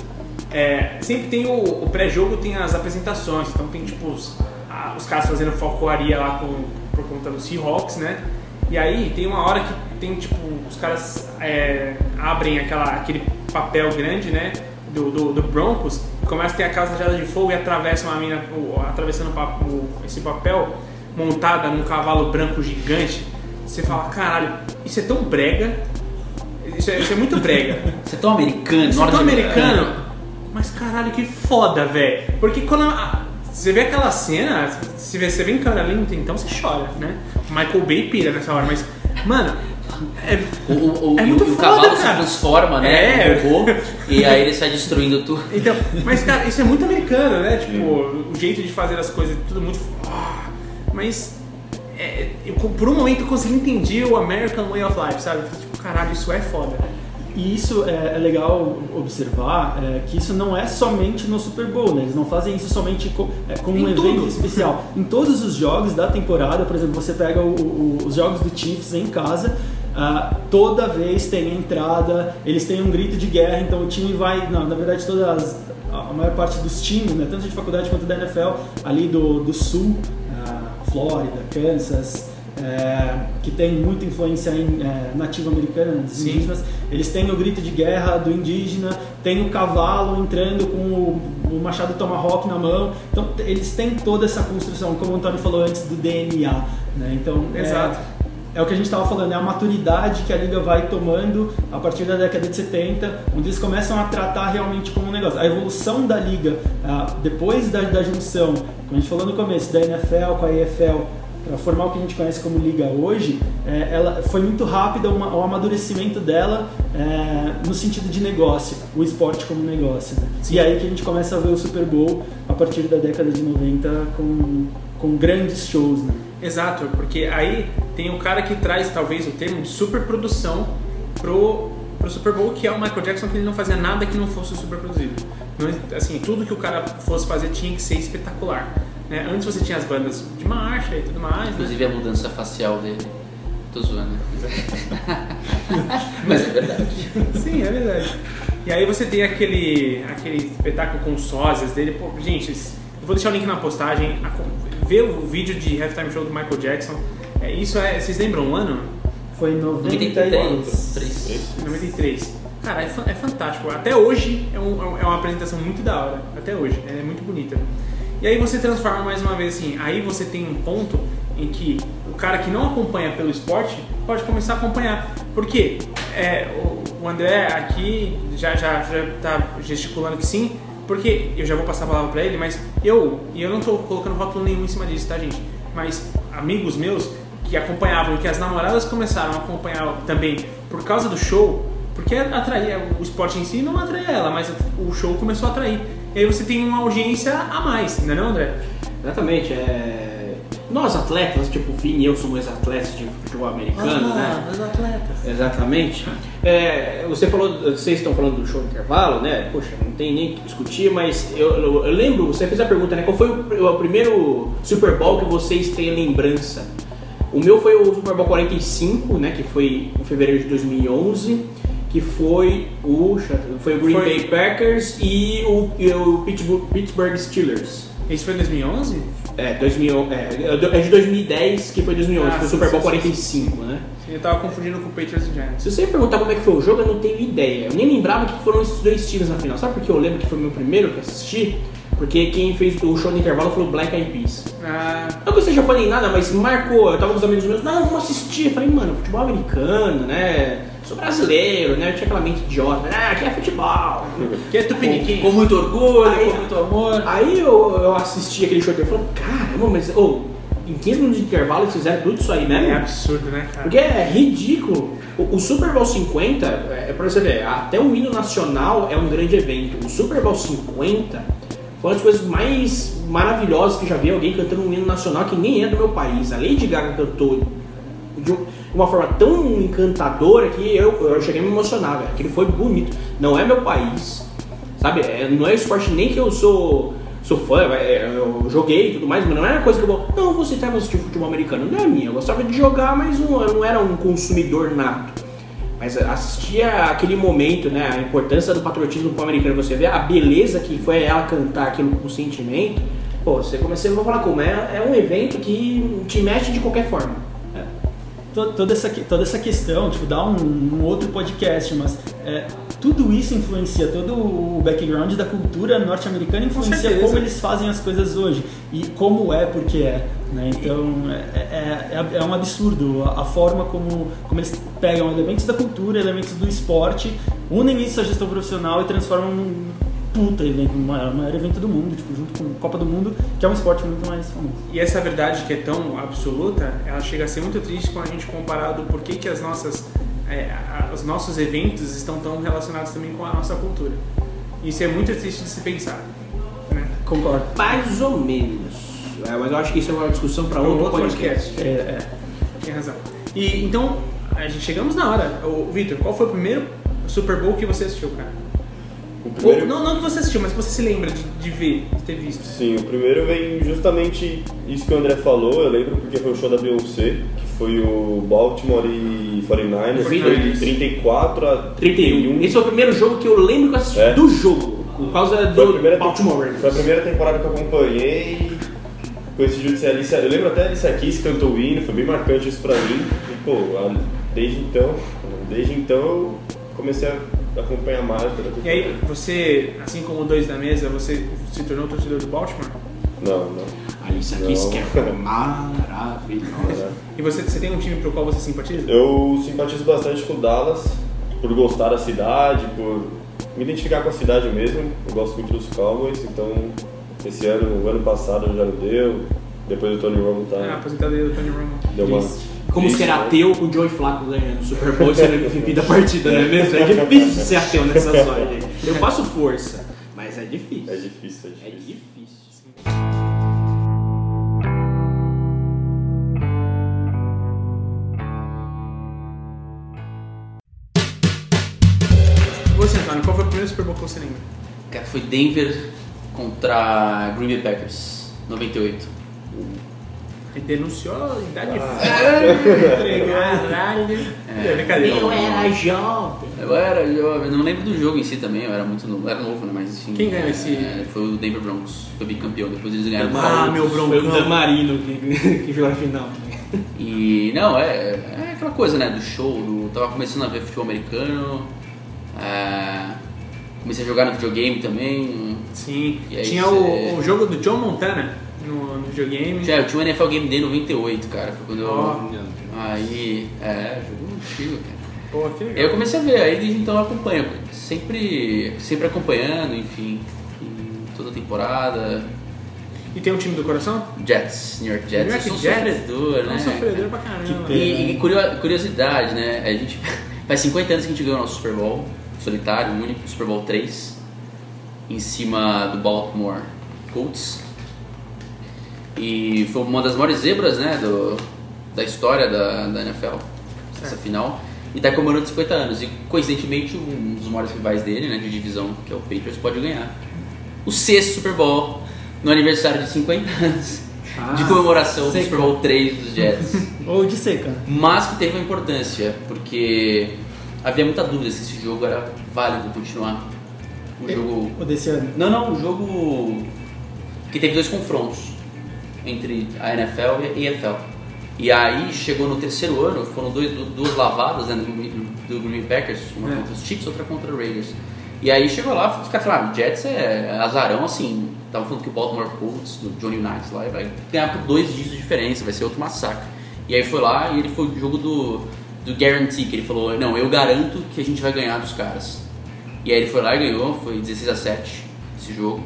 é, sempre tem o, o pré-jogo, tem as apresentações, então tem tipo os- a, os caras fazendo focoaria lá com, por conta do Seahawks, né? E aí tem uma hora que tem tipo, os caras é, abrem aquela, aquele papel grande, né? Do, do, do Broncos, começa a ter a casa rajada de fogo e atravessa uma mina, o- atravessando o esse papel montada num cavalo branco gigante. Você fala, caralho, isso é tão brega. Isso é, isso é muito brega. Você é tão americano, Isso é tão americano. Mas caralho, que foda, velho. Porque quando a- você vê aquela cena, se vê, você vê em câmera lenta, então você chora, né? Michael Bay pira nessa hora, mas, mano, é, O, o, o, É o- muito o foda, cavalo se cara. transforma, né? É. robô, e aí ele sai destruindo tudo. Então, mas cara, isso é muito americano, né? Tipo, o jeito de fazer as coisas, tudo muito. Mas é, eu, por um momento eu consegui entender o American Way of Life, sabe? Tipo, caralho, isso é foda. E isso é, é legal observar é, que isso não é somente no Super Bowl, né? Eles não fazem isso somente com, é, como um Em evento tudo. especial. <laughs> Em todos os jogos da temporada, por exemplo, você pega o- o- os jogos do Chiefs em casa, ah, toda vez tem a entrada, eles têm um grito de guerra, então o time vai, não, na verdade todas as- a maior parte dos times, né, tanto de faculdade quanto da NFL, ali do, do sul, ah, Flórida, Kansas, é, que tem muita influência em, é, nativa americana, dos Sim. indígenas, eles têm o grito de guerra do indígena, tem o cavalo entrando com o, o machado tomahawk na mão. Então eles têm toda essa construção, como o Antônio falou antes, do DNA. Né? Então, é- Exato. É, o que a gente estava falando, é a maturidade que a liga vai tomando a partir da década de 70, onde eles começam a tratar realmente como um negócio. A evolução da liga, ah, depois da, da junção, como a gente falou no começo, da NFL com a EFL, para formar o que a gente conhece como liga hoje, é, ela foi muito rápida o amadurecimento dela é, no sentido de negócio, o esporte como negócio. E aí que a gente começa a ver o Super Bowl a partir da década de 90 com, com grandes shows. Né? Exato, porque aí tem o cara que traz talvez o termo de superprodução pro, pro Super Bowl, que é o Michael Jackson, que ele não fazia nada que não fosse superproduzido. Não, assim, tudo que o cara fosse fazer tinha que ser espetacular. Né? Antes você tinha as bandas de marcha e tudo mais. né? Inclusive a mudança facial dele. Tô zoando. <laughs> Mas é verdade. Sim, é verdade. E aí você tem aquele, aquele espetáculo com sósias dele. Pô, gente, eu vou deixar o link na postagem. Vê o vídeo de halftime show do Michael Jackson. É, isso é. Vocês lembram o ano? Foi em 93. 93. 93. Cara, é, fa- é fantástico. Até hoje é, um- é uma apresentação muito da hora. Até hoje. É muito bonita. E aí você transforma mais uma vez assim. Aí você tem um ponto em que o cara que não acompanha pelo esporte pode começar a acompanhar. Por quê? É, o, André aqui já, já, já tá gesticulando que sim. Porque eu já vou passar a palavra pra ele, mas eu, e eu não tô colocando rótulo nenhum em cima disso, tá, gente? Mas amigos meus que acompanhavam, que as namoradas começaram a acompanhar também por causa do show, porque atraía, o esporte em si não atraía ela, mas o show começou a atrair. E aí você tem uma audiência a mais, não é não, André? Exatamente, é... Nós atletas, tipo o Vini e eu somos atletas de futebol americano, né? os atletas. Exatamente. É, você falou, vocês estão falando do show do intervalo, né? Poxa, não tem nem o que discutir, mas eu, eu- eu lembro, você fez a pergunta, né? Qual foi o, o primeiro Super Bowl que vocês têm lembrança? O meu foi o Super Bowl 45, né? Que foi em fevereiro de 2011, que foi o, foi o Green Foi- Bay Packers e o, e o Pittsburgh, Pittsburgh Steelers. Esse foi em 2011? É, 2000, é, é de 2010, que foi 2011, Ah, foi o Super Bowl sim, sim, 45, né? Eu tava confundindo com o Patriots e Giants. Se você me perguntar como é que foi o jogo, eu não tenho ideia. Eu nem lembrava que foram esses dois times na final. Sabe por que eu lembro que foi o meu primeiro que assisti? Porque quem fez o show no intervalo foi o Black Eyed Peas. Ah, Não que eu seja fã nem nada, mas marcou. Eu tava com os amigos meus, não, vamos assistir. Eu falei, mano, futebol americano, né? Sou brasileiro, né? Eu tinha aquela mente idiota, né? Aqui é futebol. <laughs> que é Tupiniquim. Com muito orgulho, Aí- com muito amor. Aí eu, eu assisti aquele show e falei, caramba, mas ô, em 15 minutos de intervalo eles fizeram tudo isso aí mesmo? É absurdo, né, cara? Porque é ridículo. O, o Super Bowl 50, é, pra você ver, até o hino nacional é um grande evento. O Super Bowl 50 foi uma das coisas mais maravilhosas que já vi alguém cantando um hino nacional que nem é do meu país. A Lady Gaga cantou de um- uma forma tão encantadora que eu, eu cheguei a me emocionar, velho. Aquilo foi bonito. Não é meu país, sabe? É, não é esporte nem que eu sou, sou fã, é, eu joguei e tudo mais, mas não é uma coisa que eu vou. Não, e vou assistir futebol americano. Não é minha. Eu gostava de jogar, mas não, eu não era um consumidor nato. Mas assistia aquele momento, né? A importância do patriotismo pro americano, você vê a beleza que foi ela cantar aquilo com sentimento. Pô, você eu vou falar como, é, é um evento que te mexe de qualquer forma. To- toda essa, toda essa questão, tipo, dá um, um outro podcast, mas é, tudo isso influencia, todo o background da cultura norte-americana influencia certeza. como eles fazem as coisas hoje e como é porque é. Né? Então é, é, é- é um absurdo a, a forma como, como eles pegam elementos da cultura, elementos do esporte, unem isso à gestão profissional e transformam num puta evento, o maior, o maior evento do mundo, tipo, junto com a Copa do Mundo, que é um esporte muito mais famoso. E essa verdade que é tão absoluta, ela chega a ser muito triste quando a gente comparar do porquê que as nossas, é, a- os nossos eventos estão tão relacionados também com a nossa cultura. Isso é muito triste de se pensar. Né? Concordo. Mais ou menos. É, mas eu acho que isso é uma discussão para Pra outro, outro podcast. podcast. É, é. Tem razão. E então, a gente chegamos na hora. Vitor, qual foi o primeiro Super Bowl que você assistiu, cara? Primeiro, Ou, não, não que você assistiu, mas que você se lembra de, de ver, de ter visto. Sim, o primeiro vem justamente isso que o André falou, eu lembro porque foi o show da Beyoncé, que foi o Baltimore e 49ers, foi 49ers. 34 a 31. Esse foi o primeiro jogo que eu lembro que eu assisti É. do jogo. Por causa do Baltimore Foi a primeira temporada que eu acompanhei. Coincidiu de ser a Alicia. Eu lembro até a Alicia Keys cantou o hino, foi bem marcante isso pra mim. E pô, desde então, desde então eu comecei a acompanhar mais E aí, você, assim como dois da mesa, você se tornou torcedor do Baltimore? Não, não. Alice que é <laughs> maravilhosa. E você, você tem um time pro qual você simpatiza? Eu simpatizo bastante com o Dallas, por gostar da cidade, por me identificar com a cidade mesmo. Eu gosto muito dos Cowboys, então esse ano, o ano passado já não deu. Depois o Tony Romo Ah, tá, aposentadoria do Tony Romo. deu uma. Como ser ateu com o Joey Flacco ganhando o Super Bowl e sendo MVP da partida, não é mesmo? É difícil ser ateu nessas <laughs> horas, gente. Eu faço força, mas é difícil. É difícil, é É difícil. difícil. E você, Antônio, qual foi o primeiro Super Bowl que você lembra? Cara, foi Denver contra Green Bay Packers, 98. Ele denunciou a idade Ah. <laughs> Caralho. É, brincadeira. Eu era jovem. Eu era jovem, não lembro do jogo em si também, eu era muito novo, era novo, né? Mas enfim. Quem ganhou esse- é, foi o Denver Broncos, foi bicampeão, depois eles ganharam o Ah, meu Foi o broncão. Dan Marino que, que jogou na final. E não, é, é aquela coisa, né, do show, do, tava começando a ver futebol americano, é, comecei a jogar no videogame também, Sim. E aí Tinha o, o jogo do John Montana no, no videogame. já, eu tinha o NFL Game Day 98, cara, foi quando eu, Ó. aí, é, jogo antigo, cara. Pô, que Aí legal. eu comecei a ver, aí desde então eu acompanho, sempre, sempre acompanhando, enfim, toda temporada, E tem um time do coração? Jets, New York Jets, New York eu sou Jets? sofredor, né? um sofredor pra caramba. Que E, e curio- curiosidade, né? A gente <laughs> faz 50 anos que a gente ganhou nosso Super Bowl solitário, único, Super Bowl 3, em cima do Baltimore Colts. E foi uma das maiores zebras, né, do, da história da, da NFL, essa Certo. final. E tá comemorando 50 anos. E coincidentemente, um dos maiores rivais dele, né, de divisão, que é o Patriots, pode ganhar o sexto Super Bowl no aniversário de 50 anos de comemoração do seca. Super Bowl 3 dos Jets. <laughs> Ou de seca. Mas que teve uma importância, porque havia muita dúvida se esse jogo era válido continuar. O jogo. Ou desse ano. Não, não, o jogo. Que teve dois confrontos entre a NFL e a EFL. E aí chegou no terceiro ano, foram dois, du- duas lavadas né, do, do Green Packers, uma É. contra os Chiefs, outra contra o Raiders. E aí chegou lá, os caras falaram, Jets é azarão, assim, estavam falando que o Baltimore Colts, do Johnny Unitas lá, vai ganhar por dois dígitos de diferença, vai ser outro massacre. E aí foi lá e ele foi o jogo do, do guarantee, que ele falou, não, eu garanto que a gente vai ganhar dos caras. E aí ele foi lá e ganhou, foi 16 a 7 esse jogo.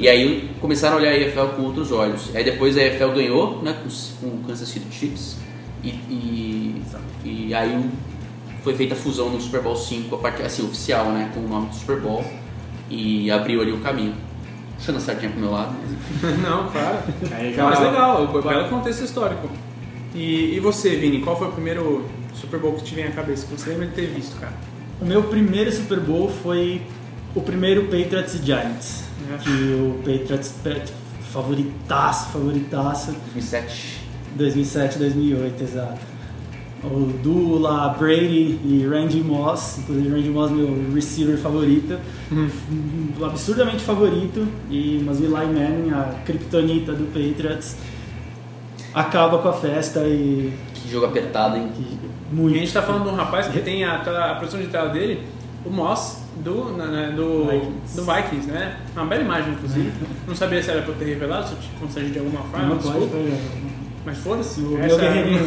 E aí começaram a olhar a EFL com outros olhos. Aí depois a EFL ganhou, né, com, o Kansas City Chiefs. E, e, e aí foi feita a fusão no Super Bowl 5, a parte assim, oficial, né, com o nome do Super Bowl. E abriu ali o caminho. Puxando a sardinha pro meu lado, mas. <laughs> Não, claro. Aí já- Mas legal, o belo contexto histórico. E, e você, Vini, qual foi o primeiro Super Bowl que te vem à cabeça, que você lembra de ter visto, cara? O meu primeiro Super Bowl foi o primeiro Patriots e Giants. Que o Patriots, Pat- favoritaço, favoritaço. 2007. 2007, 2008, exato. o duo lá, Brady e Randy Moss, inclusive Randy Moss meu receiver favorito, Uhum. um absurdamente favorito, e, mas o Eli Manning, a kryptonita do Patriots, acaba com a festa e Que jogo apertado, hein? e E muito. a gente tá falando de um rapaz que tem a, a produção de tela dele, o Moss, do, na- na- do, Vikings. do Vikings, né? Uma bela imagem, inclusive. Não sabia se era pra eu ter revelado, se eu te constrangi de alguma forma, Não pode, desculpa. foi- Mas foda-se. o essa- meu guerreirinho.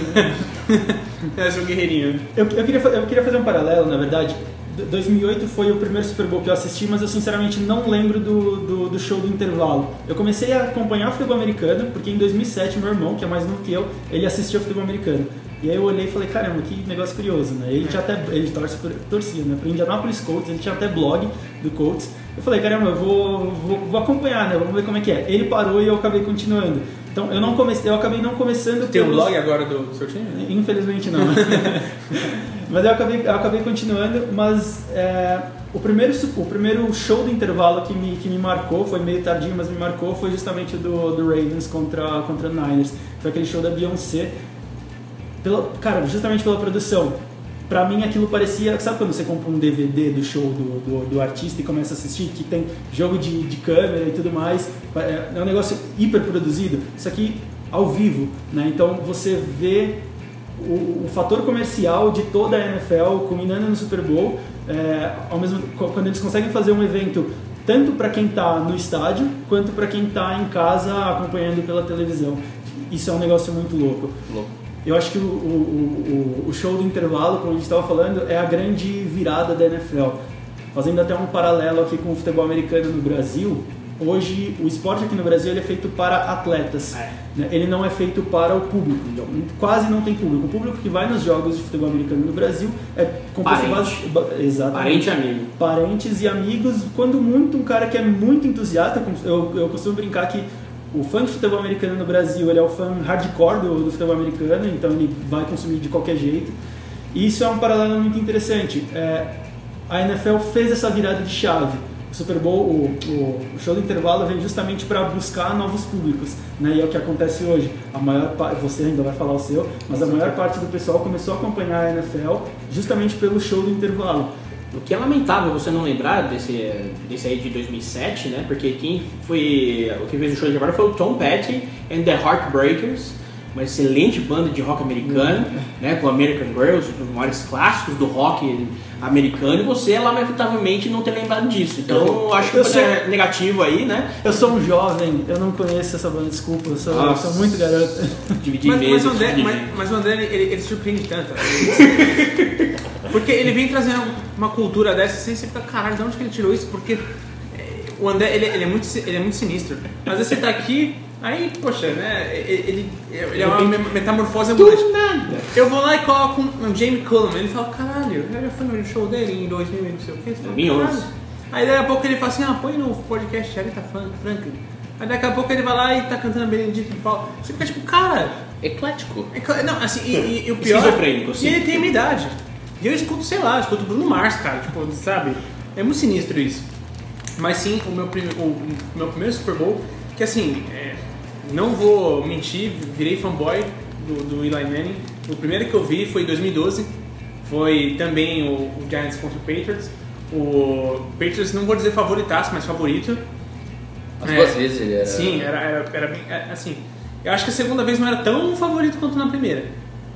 <laughs> É o guerreirinho. Eu, eu, queria, eu queria fazer um paralelo, na verdade. D- 2008 foi o primeiro Super Bowl que eu assisti, mas eu sinceramente não lembro do, do, do show do intervalo. Eu comecei a acompanhar o futebol americano, porque em 2007 meu irmão, que é mais novo que eu, ele assistia futebol americano. E aí eu olhei e falei, caramba, que negócio curioso, né? Ele tinha até, ele torce, torcia, né? Pro Indianapolis Colts, ele tinha até blog do Colts. Eu falei, caramba, eu vou, vou, vou acompanhar, né? Vamos ver como é que é. Ele parou e eu acabei continuando. Então eu não comecei, eu acabei não começando Tem pelos- blog agora do seu time? Infelizmente não. <laughs> mas eu acabei, eu acabei continuando, mas é, o, primeiro, o primeiro show do intervalo que me, que me marcou, foi meio tardio, mas me marcou, foi justamente o do, do Ravens contra, contra Niners. Foi aquele show da Beyoncé. Pela, cara, justamente pela produção. Pra mim aquilo parecia, sabe quando você compra um DVD do show do, do, do artista e começa a assistir, que tem jogo de, de câmera e tudo mais, é é um negócio hiper produzido, isso aqui ao vivo, né? Então você vê o, o fator comercial de toda a NFL culminando no Super Bowl, é, ao mesmo quando eles conseguem fazer um evento tanto para quem está no estádio quanto para quem está em casa acompanhando pela televisão. Isso é um negócio muito louco. Louco. Eu acho que o, o, o, o show do intervalo, como a gente estava falando, é a grande virada da NFL. Fazendo até um paralelo aqui com o futebol americano no Brasil, hoje o esporte aqui no Brasil ele é feito para atletas. É. né? Ele não é feito para o público. Então, quase não tem público. O público que vai nos jogos de futebol americano no Brasil é composto Parente. base- ba- exatamente Parente e amigo. parentes e amigos, quando muito um cara que é muito entusiasta, eu, eu costumo brincar que o fã de futebol americano no Brasil, ele é o fã hardcore do, do futebol americano, então ele vai consumir de qualquer jeito. E isso é um paralelo muito interessante. É, a NFL fez essa virada de chave. O Super Bowl, o, o- o show do intervalo vem justamente para buscar novos públicos, né? E é o que acontece hoje. A maior você ainda vai falar o seu, mas a maior parte do pessoal começou a acompanhar a NFL justamente pelo show do intervalo. O que é lamentável você não lembrar desse, desse aí de 2007, né? Porque quem foi. O que fez o show de agora foi o Tom Petty and the Heartbreakers, uma excelente banda de rock americano, né? Com American Girls, um dos maiores clássicos do rock americano, e você lamentavelmente não ter lembrado disso. Então eu acho que eu sou- negativo aí, né? Eu sou um jovem, eu não conheço essa banda, desculpa, eu sou, eu sou muito garoto. Dividir Mas, mas, mesa, o André, mas, mas o André, ele, ele surpreende tanto. <laughs> Porque ele vem trazendo uma cultura dessa sem você ficar, caralho, de onde que ele tirou isso? Porque é, o André, ele, ele é muito, ele é muito sinistro. Às vezes você tá aqui, aí, poxa, né, ele, ele, ele é uma me- metamorfose ambulante. nada. Eu vou lá e coloco um, um Jamie Cullum, ele fala, caralho, eu já fui no show dele em 2000 e não sei o que. 2011. Aí daqui a pouco ele fala assim, ah, põe no podcast Aretha Fran- Franklin. Aí daqui a pouco ele vai lá e tá cantando Benedito de Paulo. Você fica tipo, cara, Eclético. é Não, assim, e, e- e o <laughs> pior. Esquizofrênico, E sim. ele tem a minha idade. E eu escuto, sei lá, escuto Bruno Mars, cara, tipo, sabe? É muito sinistro isso. Mas sim, o meu, o, o meu primeiro Super Bowl, que assim, é, não vou mentir, virei fanboy do, do Eli Manning. O primeiro que eu vi foi em 2012. Foi também o, o Giants contra o Patriots. O Patriots, não vou dizer favoritaço, mas favorito. As É, duas vezes ele era. Sim, era, era, era bem. é, Assim, eu acho que a segunda vez não era tão favorito quanto na primeira.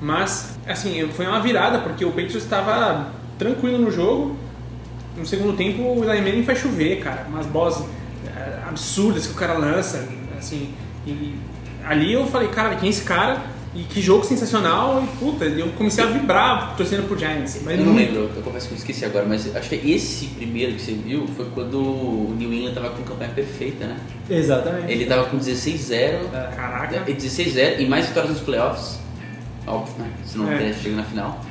Mas, assim, foi uma virada, porque o Patriots estava tranquilo no jogo. No segundo tempo, o Eli Manning faz chover, cara. Umas bolas é, absurdas que o cara lança, assim. E ali eu falei, cara, quem é esse cara? E que jogo sensacional. E, puta, eu comecei a vibrar torcendo pro Giants. Mas Eu não muito. lembro, eu confesso que eu esqueci agora, mas acho que esse primeiro que você viu foi quando o New England tava com campanha perfeita, né? Exatamente. Ele tava com 16-0, Caraca. é, 16-0 e mais vitórias nos playoffs. Óbvio, né? Se não É. é. chega na final.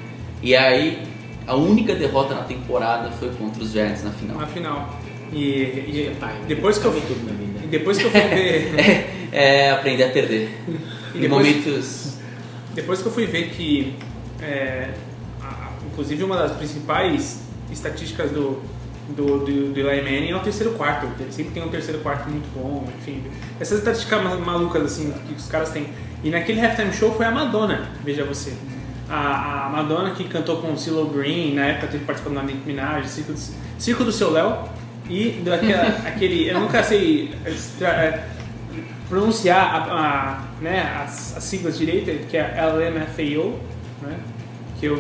E aí, a única derrota na temporada foi contra os Giants na final. Na final. E, e Tá, depois que eu tá tudo na vida. e depois que eu fui <laughs> ver É, é aprender a perder. E em depois- momentos. Depois que eu fui ver que, é, a- inclusive uma das principais estatísticas do, do, do, do Eli Manning é o terceiro quarto. Ele sempre tem um terceiro quarto muito bom, enfim. Essas estatísticas ma- malucas assim que os caras têm. E naquele halftime show foi a Madonna, veja você. A, a Madonna que cantou com o CeeLo Green, na época teve participando da Nicki Minaj, Circo do, Circo do Seu Léo. E daquela, <laughs> aquele, eu nunca sei é, pronunciar a, a, né, as, as siglas direito, que é LMFAO, né? Que eu,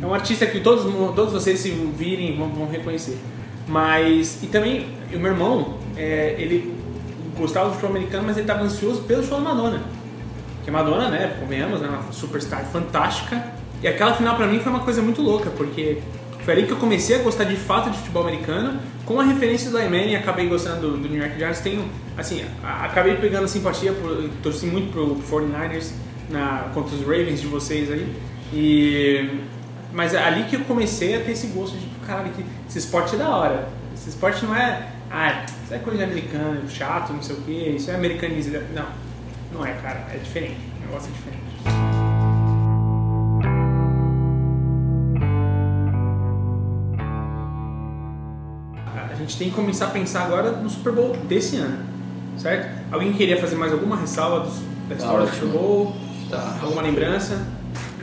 é um artista que todos, todos vocês se virem vão, vão reconhecer. Mas, e também, o meu irmão, é, ele gostava do futebol americano, mas ele estava ansioso pelo show da Madonna. Que Madonna, né, convenhamos, é uma superstar fantástica. E aquela final pra mim foi uma coisa muito louca, porque foi ali que eu comecei a gostar de fato de futebol americano. Com a referência do Lyman e acabei gostando do, do, New York Giants. Tenho, assim, acabei pegando simpatia, por, torci muito pro 49ers na, contra os Ravens de vocês aí. E, mas é ali que eu comecei a ter esse gosto de, caralho, que esse esporte é da hora. Esse esporte não é, ah, isso é coisa de americano, chato, não sei o que, isso é americanizado. Não, não é, cara, é diferente. O negócio é diferente. A gente tem que começar a pensar agora no Super Bowl desse ano, certo? Alguém queria fazer mais alguma ressalva dos, da história do Super Bowl? Tá. Alguma lembrança?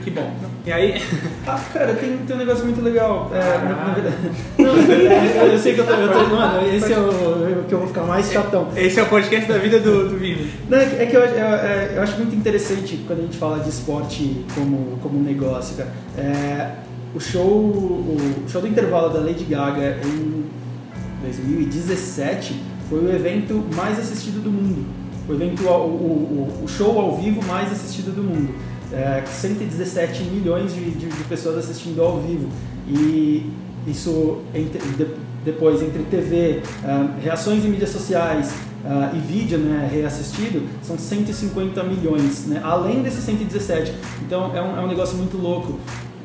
Que bom. E aí. <laughs> Ah, cara, tem, tem um negócio muito legal. É, na, na verdade. <laughs> Não, eu, eu sei que eu tô. Eu tô mano, esse é o, que eu vou ficar mais chatão. Esse é o podcast da vida do, do Vini. Não, é que eu, eu, eu, acho muito interessante quando a gente fala de esporte como, como negócio, cara. É, o, show, o show do intervalo da Lady Gaga em 2017 foi o evento mais assistido do mundo. O, evento, o, o, o show ao vivo mais assistido do mundo é, 117 milhões de, de, de, pessoas assistindo ao vivo. E isso entre, depois entre TV, uh, é, reações em mídias sociais uh, e vídeo né, reassistido, são 150 milhões, né, além desses 117. Então é um, é um negócio muito louco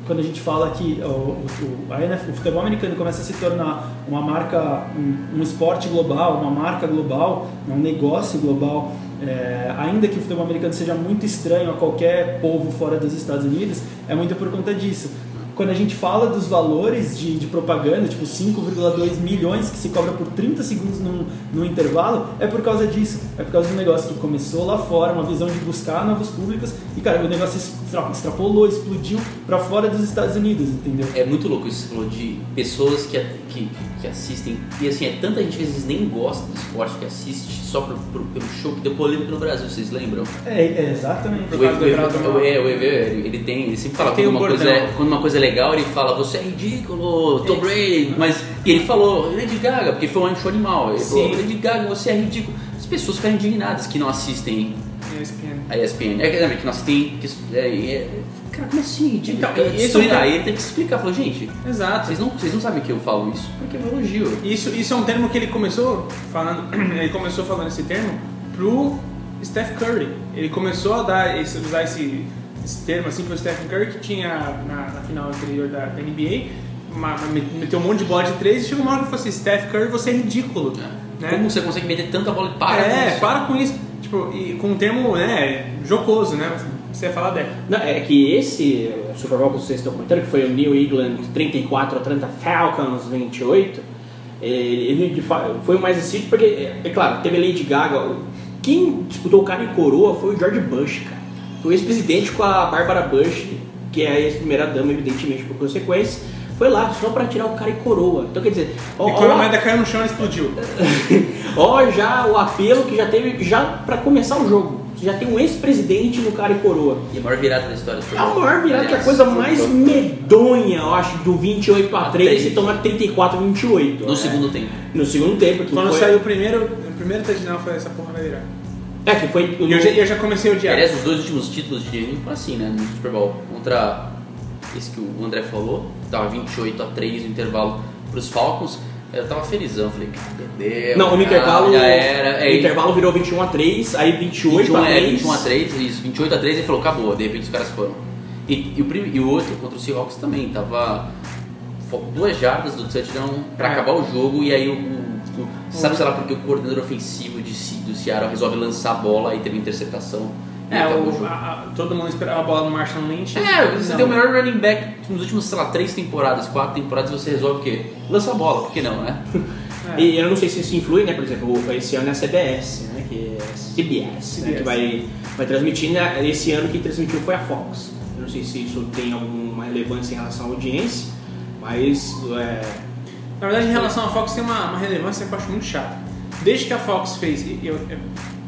quando a gente fala que o, o, a NFL, o futebol americano começa a se tornar uma marca, um, um esporte global, uma marca global, um negócio global, é, ainda que o futebol americano seja muito estranho a qualquer povo fora dos Estados Unidos, é muito por conta disso quando a gente fala dos valores de, de propaganda, tipo 5,2 milhões que se cobra por 30 segundos no, no intervalo, é por causa disso. É por causa um negócio que começou lá fora, uma visão de buscar novos públicos, e cara, o negócio extrapolou, explodiu para fora dos Estados Unidos, entendeu? É muito louco isso, falou de pessoas que, que, que, assistem, e assim, é tanta gente que às vezes nem gosta do esporte, que assiste só pro, pro, pelo show que deu polêmica no Brasil, vocês lembram? É, é exatamente. O, o, o, é, o, ele tem, ele sempre fala quando uma, coisa é, quando uma coisa é legal, ele fala, você é ridículo, Tom Brady. Mas e ele falou, Lady Gaga, porque foi um show animal. Ele Sim. falou, Lady Gaga, você é ridículo. As pessoas ficam indignadas que não assistem ESPN. a ESPN. É, que não assistem. Que, é, é, cara, como assim? Ridículo? Então, isso é aí ele tem que explicar. Falou, gente, Exato. Vocês não, vocês não sabem que eu falo isso porque é um elogio. Isso, isso é um termo que ele começou falando. <clears throat> ele começou falando esse termo pro Steph Curry. Ele começou a dar esse, usar esse esse termo assim pro Stephen Curry que tinha na, na final anterior da, da NBA, uma, meteu um monte de bola de três e chegou uma hora que falou assim, Steph Curry, você é ridículo. É. Né? Como você consegue meter tanta bola e para é, com isso? para com isso. Tipo, e com um termo né, jocoso, né? Você ia falar dela. Não, é que esse Super Bowl que vocês estão comentando, que foi o New England 34, Atlanta Falcons 28, ele foi o mais assistido porque, é, é claro, teve Lady Gaga. Quem disputou o cara em coroa foi o George Bush, cara o ex-presidente com a Bárbara Bush, que é a ex-primeira-dama, evidentemente, por consequência, foi lá só pra tirar o cara e coroa. Então quer dizer. Ó, e quando a moeda caiu no chão, explodiu. <laughs> ó, já o apelo que já teve, já pra começar o jogo. Já tem um ex-presidente no cara e coroa. E a maior virada da história. É a maior virada, que é a coisa mais medonha, eu acho, do 28 a 3 e tomar 34 a 28. No é. segundo tempo. No segundo tempo. Quando foi... saiu o primeiro, o primeiro touchdown foi essa porra vai virar. É, que foi. No... Eu, já, eu já comecei a odiar. Aliás, os dois últimos títulos de foram assim, né? No Super Bowl. Contra esse que o André falou, tava 28 a 3 no intervalo pros Falcons. Eu tava felizão, falei, cara, perdeu. Não, no intervalo. Já era. É, o intervalo virou 21 a 3, aí 28 21, a 3. É, 21 a 3, isso, 28 a 3 ele falou, acabou, de repente os caras foram. E, e, o, e o outro contra o Seahawks também, tava duas jardas do touchdown pra é. acabar o jogo e aí o, o, sabe sei lá porque o coordenador ofensivo de, do Seattle resolve lançar a bola e teve interceptação é, o, a, a, todo mundo esperava a bola no Marshall Lynch. É, você não. tem o melhor running back nos últimos, sei lá, três temporadas, quatro temporadas, você resolve o quê? Lança a bola, por que não, né? É. <laughs> E eu não sei se isso influi, né? Por exemplo, esse ano é a CBS, né? Que é CBS, CBS. Né? que vai, vai transmitir. Né? Esse ano que transmitiu foi a Fox não sei se isso tem alguma relevância em relação à audiência, mas é, Na verdade, em relação à Fox, tem uma, uma relevância que eu acho muito chata. Desde que a Fox fez. Eu, eu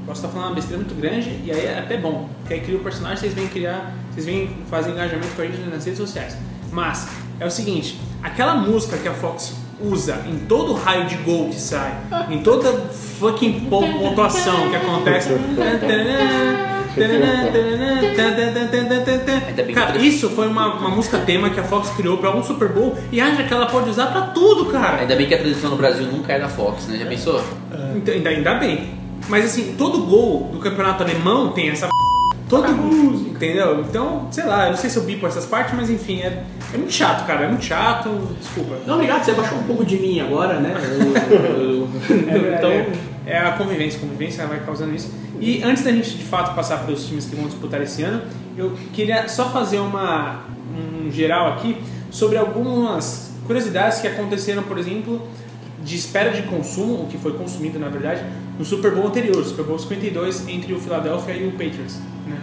posso estar falando uma besteira muito grande, e aí é até bom. Porque aí cria o personagem, vocês vêm criar. Vocês vêm fazer engajamento com a gente nas redes sociais. Mas, é o seguinte: aquela música que a Fox usa em todo raio de gol que sai, em toda fucking pon- pontuação que acontece. <laughs> Ainda bem que Cara, isso foi uma, uma música tema que a Fox criou pra um Super Bowl e acha que ela pode usar pra tudo, cara. Ainda bem que a transmissão no Brasil nunca é da Fox, né? Já pensou? Então, ainda, ainda bem. Mas assim, todo gol do campeonato alemão tem essa Todo gol, entendeu? Então, sei lá, eu não sei se eu bipo essas partes, mas enfim, é, é muito chato, cara. É muito chato, desculpa. Não, obrigado, você baixou um pouco de mim agora, né? Eu- eu- <laughs> É, então, é, é a convivência, a convivência vai causando isso. E antes da gente de fato passar para os times que vão disputar esse ano, eu queria só fazer uma um geral aqui sobre algumas curiosidades que aconteceram, por exemplo, de espera de consumo, o que foi consumido na verdade, no Super Bowl anterior, Super Bowl 52 entre o Philadelphia e o Patriots. Né?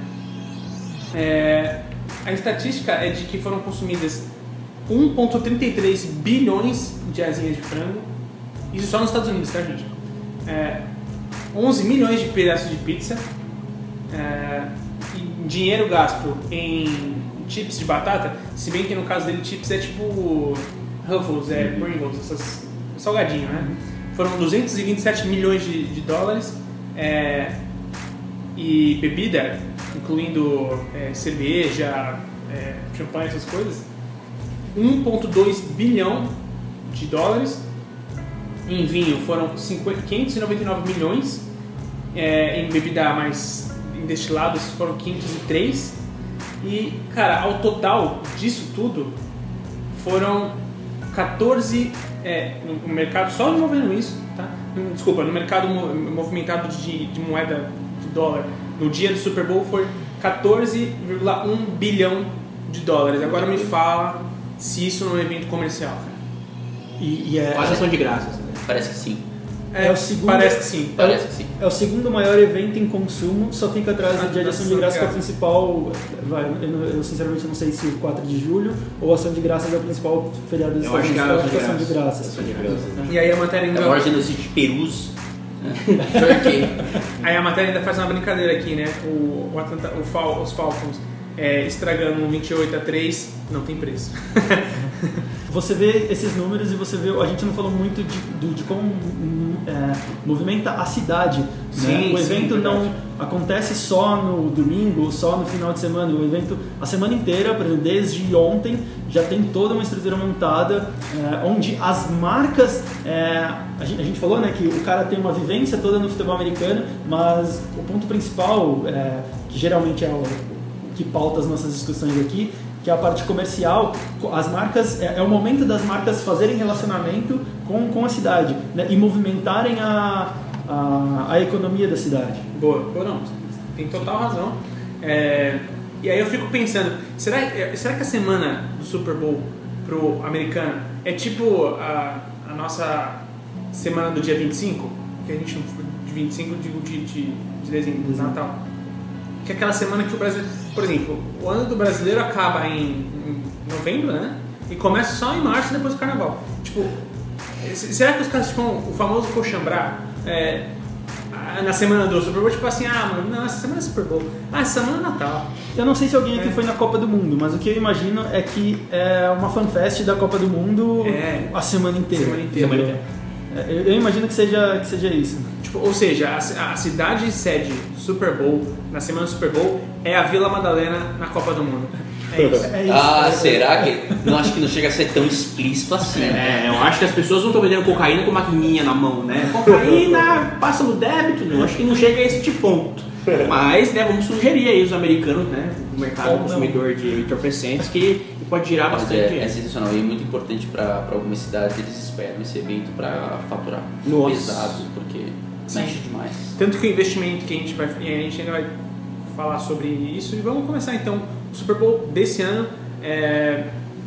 É, a estatística é de que foram consumidas 1,33 bilhões de asinhas de frango, isso só nos Estados Unidos, tá, gente? É, 11 milhões de pedaços de pizza, é, dinheiro gasto em chips de batata, se bem que no caso dele chips é tipo Ruffles, é Pringles, essas salgadinho, né? Foram 227 milhões de, de dólares é, e bebida, incluindo é, cerveja, é, champanhe, essas coisas, 1,2 bilhão de dólares. Em vinho foram 50 599 milhões. É, em bebida mais em destilados foram 503. E, cara, ao total disso tudo foram 14 é, no mercado, só envolvendo isso, tá? Desculpa, no mercado mo- movimentado de, de moeda de dólar, no dia do Super Bowl foi 14,1 bilhão de dólares. Agora me fala se isso não é um evento comercial. E, e é, quase ação de graças. né? Parece que sim. É o segundo- Parece que sim. Parece que sim. é o segundo maior evento em consumo, só fica atrás Ah, do dia de ação de ação de graça, que é o graça. principal. Vai, eu, eu sinceramente não sei se o 4 de julho ou ação de graças é o principal feriado dos Estados é Unidos. a Eu acho que é ação de graças. Ação de graças. E aí a matéria É ainda, o maior genocídio de Perus. <laughs> aí a matéria ainda faz uma brincadeira aqui, né? O, o Atlanta, o Fal- os Falcons é, estragando um 28 a 3 não tem preço. <laughs> Você vê esses números e você vê. A gente não falou muito de, do- de como hum, é, movimenta a cidade. né? Sim, O sim, evento não verdade. acontece só no domingo só no final de semana. O evento, a semana inteira, por exemplo, desde ontem, já tem toda uma estrutura montada é, onde as marcas. é, a, gente, a gente falou né, que o cara tem uma vivência toda no futebol americano, mas o ponto principal, é, que geralmente é o, o que pauta as nossas discussões aqui, que é a parte comercial, as marcas, é, é o momento das marcas fazerem relacionamento com, com a cidade né, e movimentarem a, a, a economia da cidade. Boa, boa não, tem total razão. É, e aí eu fico pensando, será, é, será que a semana do Super Bowl pro americano é tipo a, a nossa semana do dia 25? Que a gente, de 25 eu digo de, de, de dezembro, de Natal. Que é aquela semana que o Brasil, por exemplo, o ano do brasileiro acaba em, em novembro, né? E começa só em março depois do carnaval. Tipo, se- será que os caras ficam o famoso coxambrar? É, na semana do Super Bowl, tipo assim, ah, mano, não, essa semana é Super Bowl. Ah, essa semana é Natal. Eu não sei se alguém aqui É. foi na Copa do Mundo, mas o que eu imagino é que é uma fanfest da Copa do Mundo É. a semana inteira. Semana inteira. Semana inteira. É, Eu, eu imagino que seja, que seja isso. Tipo, ou seja, a, a cidade sede Super Bowl, na semana do Super Bowl, é a Vila Madalena na Copa do Mundo. É isso. É isso. Ah, É- será que. Não acho que não chega a ser tão explícito assim. É, eu acho que as pessoas não estão vendendo cocaína com maquininha na mão, né? Cocaína passa no débito, não, acho que não chega a esse ponto. Mas, né, vamos sugerir aí os americanos, né? O mercado Como não? consumidor de entorpecentes que pode girar Mas bastante é, é sensacional e é muito importante para algumas cidades. Eles esperam esse evento para faturar Nossa. pesado, porque Sim. mexe demais. Tanto que o investimento que a gente vai. E a gente ainda vai falar sobre isso. E vamos começar então o Super Bowl desse ano. É,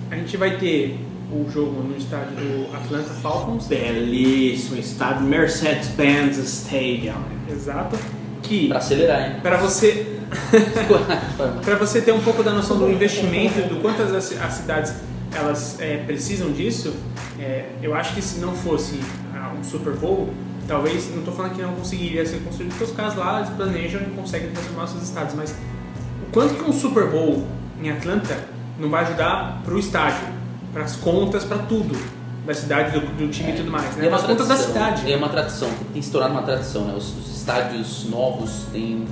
a gente vai ter o jogo no estádio do Atlanta Falcons. Belíssimo estado Mercedes-Benz Stadium. Exato. Que Para acelerar, hein? para você. <laughs> Para você ter um pouco da noção do investimento, do quantas as, as cidades elas é, precisam disso, é, eu acho que se não fosse ah, um Super Bowl, talvez, não estou falando que não conseguiria ser construído, porque os caras lá eles planejam e conseguem transformar seus estados, mas o quanto que um Super Bowl em Atlanta não vai ajudar para o estádio, para as contas, para tudo da cidade, do, do time e tudo mais, né? É uma contas da tradição, cidade. É uma tradição, tem se tornado uma tradição, né? Os, os estádios novos têm,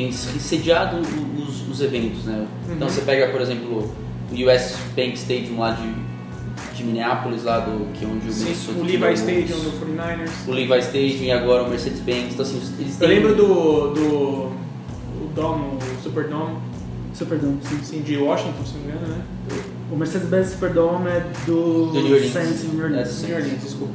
têm sediado os, os eventos, né? Então Uhum. você pega, por exemplo, o US Bank Stadium lá de, de Minneapolis, lá do, que é onde o Sim, Minnesota o Levi Stadium do 49ers. o Levi Stadium e agora o Mercedes-Benz, então assim, eles Eu têm... lembro do, do o Dome, o Superdome, Superdome, sim. assim, de Washington, se não me engano, né? O Mercedes-Benz Superdome é do, Do New Orleans. Saints New Orleans. É, New Orleans, desculpa.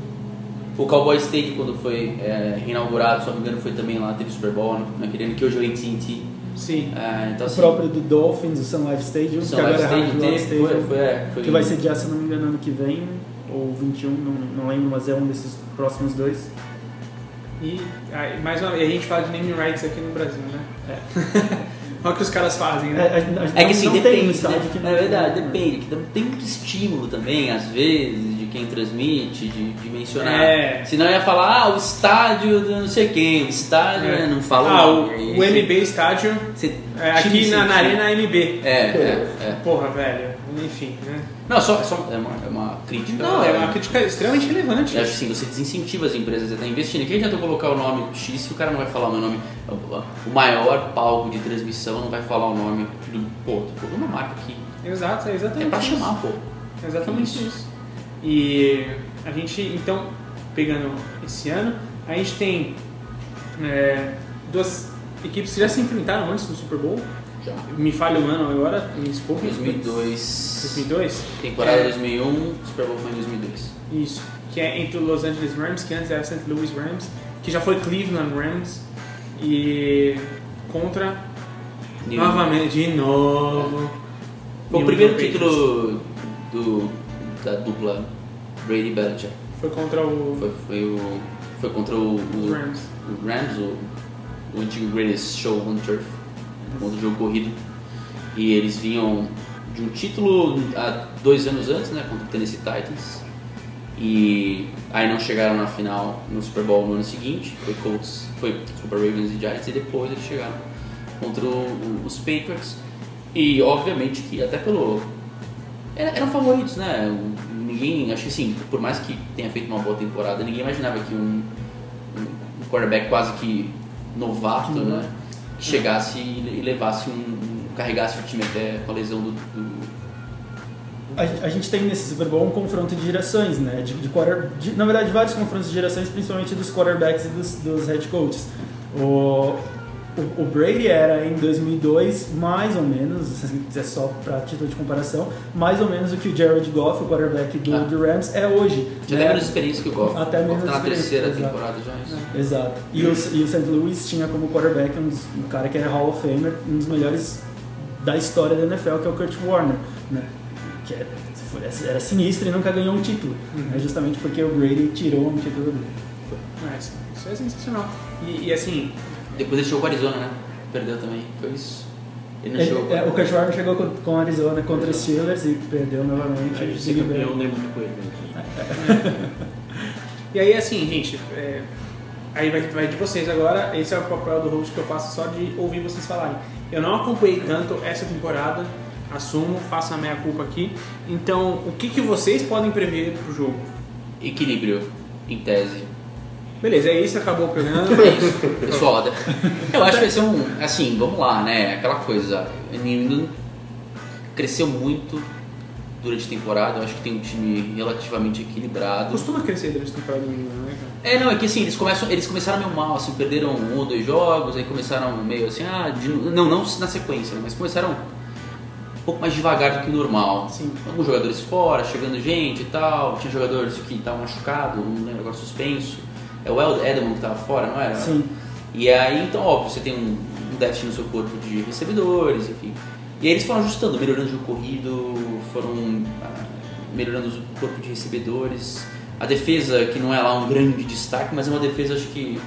O Cowboy Stadium, quando foi é, reinaugurado, se não me engano, foi também lá, teve Super Bowl, né? naquele ano que hoje é o AT&T. Sim. É, então, O assim, próprio do Dolphins, o Sun Life Stadium, Sun que agora Life é Stadium Rock teve, Stadium, foi, foi, é, foi que vai sediar, se não me engano, ano que vem, ou 21, não, não lembro, mas é um desses próximos dois. E aí, mais uma vez, a gente fala de naming rights aqui no Brasil, né? <laughs> Olha o que os caras fazem, É, né? a- a- É que assim, tem depende, estádio né? que não É verdade, né? depende. Que tem muito estímulo também, às vezes, quem transmite, de, de mencionar. É. Senão ia falar, ah, o estádio do não sei quem, o estádio, É. né, não fala ah, o o, MB Estádio, você- é, aqui na, na. Arena MB. É, é, é. Porra, velho. Enfim, né? Não, só, só é, uma, é uma crítica. Não, é uma crítica extremamente relevante. Acho que assim, você desincentiva as empresas a estar investindo. Quem adianta eu colocar o nome X se o cara não vai falar o meu nome? O maior palco de transmissão não vai falar o nome do. Pô, tô uma marca aqui. Exato, é exatamente É pra isso. chamar, pô. É Exatamente isso. E a gente, então, pegando esse ano, a gente tem é, duas equipes que já se enfrentaram antes do Super Bowl. Já. Me falha o ano agora, me desculpe. 2002. 2002? Temporada É, 2001, Super Bowl foi em 2002. Isso. Que é entre o Los Angeles Rams, que antes era St. Louis Rams, que já foi Cleveland Rams, e contra, New- novamente, de novo, Foi o primeiro título do, da dupla Brady Belichick. Foi contra o Foi, foi, o, foi contra o, o, Rams. o Rams, o, o antigo Greatest Show on Turf, contra o jogo corrido. E eles vinham de um título há dois anos antes, né, contra o Tennessee Titans. E aí não chegaram na final no Super Bowl no ano seguinte, foi Colts, foi Super Ravens e Giants, e depois eles chegaram contra o- os Patriots. E obviamente que até pelo. era- Eram favoritos, né? Ninguém, acho que assim, por mais que tenha feito uma boa temporada, ninguém imaginava que um, um quarterback quase que novato, né? Que chegasse e e levasse um. um- carregasse o time até com a lesão do. do- A, a gente tem nesse Super Bowl um confronto de gerações, né? De, de quarter, de- na verdade, vários confrontos de gerações, principalmente dos quarterbacks e dos, dos head coaches. O, o, o Brady era em 2002, mais ou menos, quiser só para título de comparação, mais ou menos o que o Jared Goff, o quarterback do, Ah. do Rams, é hoje. Tinha né? até menos experiência que o Goff. Até Goff menos tá na terceira exato. temporada já. Isso. Exato. E o, e o St. Louis tinha como quarterback um, dos- um cara que era Hall of Famer, um dos melhores da história da NFL, que é o Kurt Warner, né? Que era, foi- era sinistro e nunca ganhou um título, né? justamente porque o Brady tirou um título dele. Isso, isso é sensacional. E, e assim, Depois ele chegou com o Arizona, né? Perdeu também. Foi isso. Ele não Ele- chegou com é, o Warner chegou com, com Arizona contra os Steelers e perdeu novamente. A gente ser Big Ben. campeão não é muito com ele. né? <laughs> E aí, assim, gente, é, aí vai, vai de vocês agora. Esse é o papel do host que eu faço só de ouvir vocês falarem. Eu não acompanhei tanto essa temporada, assumo, faço a minha culpa aqui. Então, o que, que vocês podem prever pro jogo? equilíbrio, em tese. Beleza, é isso, acabou o programa. <laughs> É isso, pessoal. Eu acho que vai ser um. Assim, vamos lá, né? Aquela coisa. O New England cresceu muito durante a temporada. Eu acho que tem um time relativamente equilibrado. Costuma crescer durante a temporada né, cara? É, não, é que assim, eles, começam, eles começaram meio mal, assim, perderam um ou dois jogos, aí começaram meio assim, ah, de- não, não na sequência, né, mas começaram um pouco mais devagar do que o normal. Sim. Alguns jogadores fora, chegando gente e tal, tinha jogadores que estavam machucados, não lembro agora, suspenso. É o El Edelman que estava fora, não era? Sim. E aí, então, óbvio, você tem um, um déficit no seu corpo de recebedores, enfim. E aí eles foram ajustando, melhorando o jogo corrido, foram ah, melhorando o corpo de recebedores. A defesa, que não é lá um grande destaque, mas é uma defesa, acho que.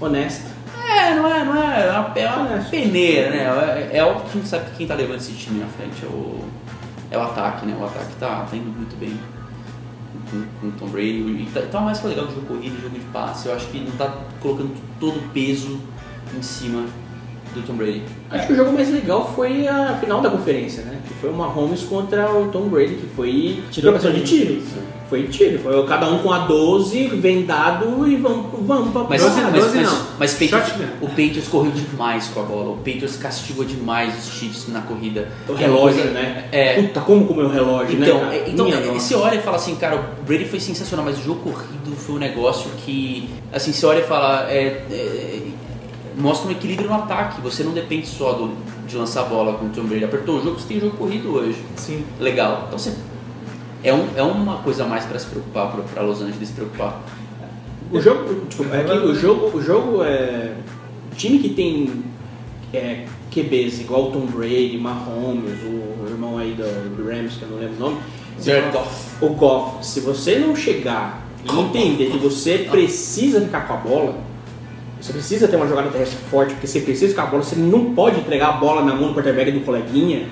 Honesta. É, É, não é, não é. É uma, é uma peneira, né? É, é óbvio que a gente sabe que quem tá levando esse time na frente é o, é o ataque, né? O ataque tá, tá indo muito bem com, com o Tom Brady. E tá, tá mais legal de jogo corrido, jogo de passe. Eu acho que não tá colocando todo o peso em cima do Tom Brady. Acho que o jogo mais legal foi a final da conferência, né? Que foi o Mahomes contra o Tom Brady, que foi trocação de tiro. Foi tiro, foi cada um com a 12, vendado e vamos, vamos pra Mas, Doze- mas, doze mas, não. mas Patriots- Shotgun. o Patriots correu demais com a bola. O Patriots castigou demais os Chiefs na corrida. O é relógio, coisa- né? É. Puta, como comeu o relógio, Então, né? cara? é- então Minha é, nossa. você olha e fala assim, cara, o Brady foi sensacional, mas o jogo corrido foi um negócio que, assim, você olha e fala, é, é, mostra um equilíbrio no ataque. Você não depende só do, de lançar a bola com o Tom Brady. Apertou o jogo, você tem jogo corrido hoje. Sim. Legal. Então você é, um, é uma coisa a mais para se preocupar, para Los Angeles se preocupar. O jogo, desculpa, é que o jogo, o jogo é. O time que tem é, QBs igual o Tom Brady, Mahomes, o irmão aí do, do Rams, que eu não lembro o nome. Jared Goff. O Goff, se você não chegar e entender que você precisa ficar com a bola, você precisa ter uma jogada terrestre forte, porque você precisa ficar com a bola, você não pode entregar a bola na mão do quarterback do coleguinha.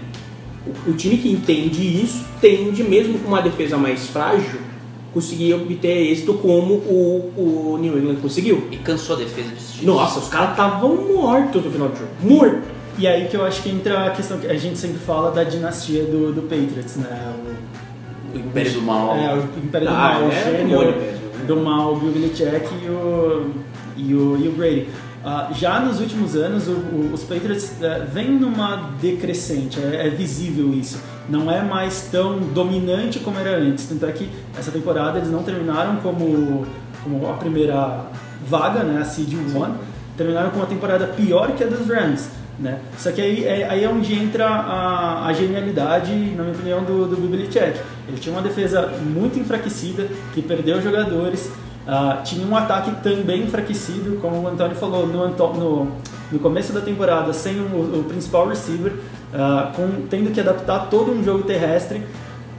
O, o time que entende isso tende, mesmo com uma defesa mais frágil, conseguir obter êxito como o, o New England conseguiu. E cansou a defesa de Chiefs. Nossa, os caras estavam mortos no final do jogo. Morto. E aí que eu acho que entra a questão que a gente sempre fala da dinastia do, do Patriots, né? O Império do Mal. É, o Império do Ah, Mal, o é gênio demônio mesmo, né? do mal, o Bill Belichick e o, e o, e o Brady. Ah, já nos últimos anos, o- o- os Patriots eh, vêm numa decrescente, é, é visível isso. Não é mais tão dominante como era antes. Tanto é que essa temporada eles não terminaram como, como a primeira vaga, né, a Seed 1. Terminaram com uma temporada pior que a dos Rams. Né? Só que aí é, aí é onde entra a, a genialidade, na minha opinião, do, do Bill Belichick. Ele tinha uma defesa muito enfraquecida, que perdeu jogadores, ah, tinha um ataque também enfraquecido, como o Antônio falou, no, no, no começo da temporada, sem o, o principal receiver, ah, com, tendo que adaptar todo um jogo terrestre.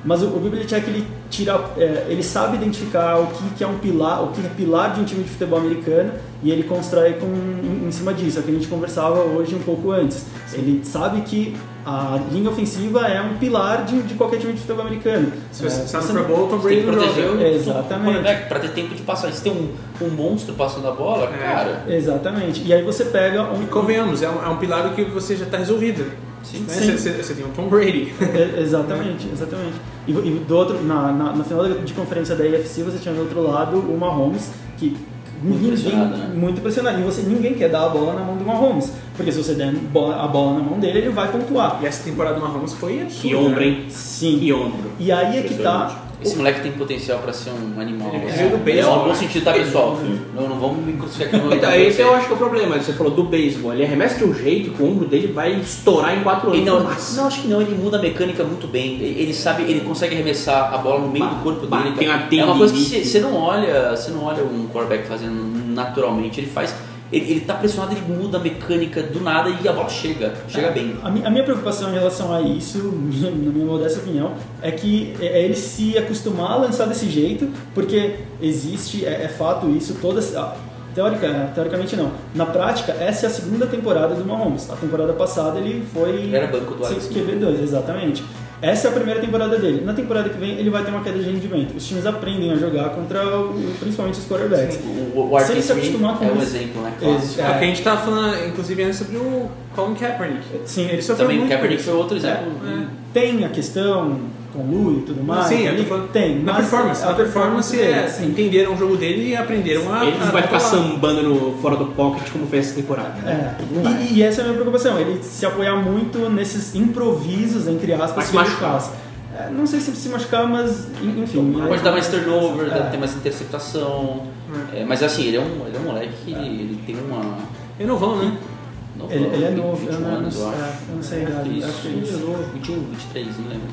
Mas o, o Bill Belichick, ele, tira, é, ele sabe identificar o que, que é um pilar, o que é pilar de um time de futebol americano e ele constrói com, em, em cima disso. É o que a gente conversava hoje um pouco antes. Ele sabe que a linha ofensiva é um pilar de, de qualquer time de futebol americano. Se você É, está no Bowl, o Tom Você tem Brady que proteger o Exatamente. pra ter tempo de passar. Se tem um, um monstro passando a bola, É. cara. Exatamente. E aí você pega um. E convenhamos, é um, é um pilar que você já está resolvido. Sim. Né? Você tem um Tom Brady. É, <laughs> exatamente, exatamente. E, e do outro, na, na, na final de conferência da AFC, você tinha do outro lado o Mahomes, que Muito pressionado, né? muito pressionado. E você, ninguém quer dar a bola na mão do Mahomes. Porque se você der a bola na mão dele, ele vai pontuar. E essa temporada do Mahomes foi absurda. Que ombro, né? hein? Sim. Que ombro. E aí é que tá. Esse moleque tem potencial pra ser um animal. Ele assim. veio do É, beisebol, no bom né? sentido, tá, pessoal? Não, não vamos me crucificar aqui no Então, esse eu acho que é o problema. Você falou do beisebol. Ele arremessa de um jeito que o ombro dele vai estourar em quatro anos. Não, não, acho que não, ele muda a mecânica muito bem. Ele sabe, ele consegue arremessar a bola no meio Ba- do corpo ba- dele. tem uma é uma coisa que você não olha, você não olha um quarterback fazendo naturalmente. Ele faz, ele, ele tá pressionado, ele muda a mecânica do nada e a bola chega, chega bem. A a minha preocupação em relação a isso, <laughs> na minha modesta opinião, é que é é ele se acostumar a lançar desse jeito, porque existe, é, é fato isso, todas. ah, Teórica, teoricamente não. Na prática, essa é a segunda temporada do Mahomes. A temporada passada ele foi. Ele era banco do Alex Smith. QB2, exatamente. Essa é a primeira temporada dele. Na temporada que vem, ele vai ter uma queda de rendimento. Os times aprendem a jogar contra, o- principalmente os quarterbacks. O, o, o Se ele se RP3 acostumar com é um isso. exemplo, né? Clássico. É, o que a gente estava falando, inclusive, antes sobre o Colin Kaepernick. Sim, Ele sofreu Também o muito com Kaepernick isso. foi outro exemplo. É. Tem a questão com o Lu e tudo mais. Sim, tô falando tem. na performance. a A performance é, sim. entenderam o jogo dele e aprenderam a. Ele não vai ficar sambando no, fora do pocket como fez essa temporada. É, Não vai. e, e essa é a minha preocupação, ele se apoiar muito nesses improvisos, entre aspas, que ele machucar. faz. É, não sei se se machucar, mas enfim. Pode dar mais turnover, É. ter mais interceptação. É, mas assim, ele é um, ele é um moleque que ele tem uma. Eu não vão, né? Não, Ele, ele é novo, 21 eu não, anos, eu acho. é, eu não sei acho que é isso. 21, 23, não lembro.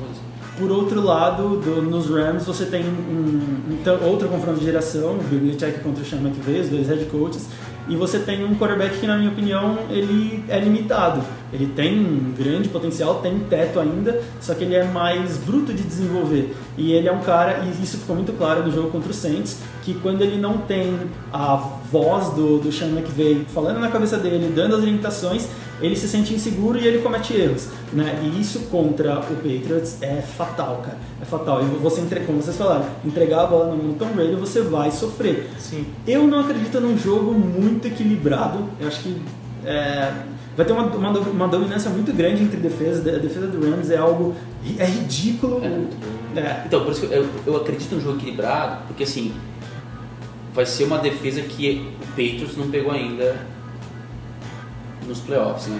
Por outro lado, do- nos Rams você tem um, então, outro confronto de geração, o Belichick contra o Sean McVay, os dois head coaches, e você tem um quarterback que, na minha opinião, ele é limitado. Ele tem um grande potencial, tem teto ainda, só que ele é mais bruto de desenvolver. E ele é um cara, e isso ficou muito claro no jogo contra o Saints, que quando ele não tem a voz do, do Sean McVay falando na cabeça dele, dando as orientações, ele se sente inseguro e ele comete erros. Né? E isso contra o Patriots é fatal, cara. É fatal. E você, entre- como vocês falaram, entregar a bola na mão do Tom Brady, você vai sofrer. Sim. Eu não acredito num jogo muito equilibrado. Eu acho que é, vai ter uma, uma, uma dominância muito grande entre defesas. A defesa do Rams é algo é ridículo. É muito É. Então, por isso que eu, eu acredito num jogo equilibrado, porque assim, vai ser uma defesa que o Patriots não pegou ainda nos playoffs, né?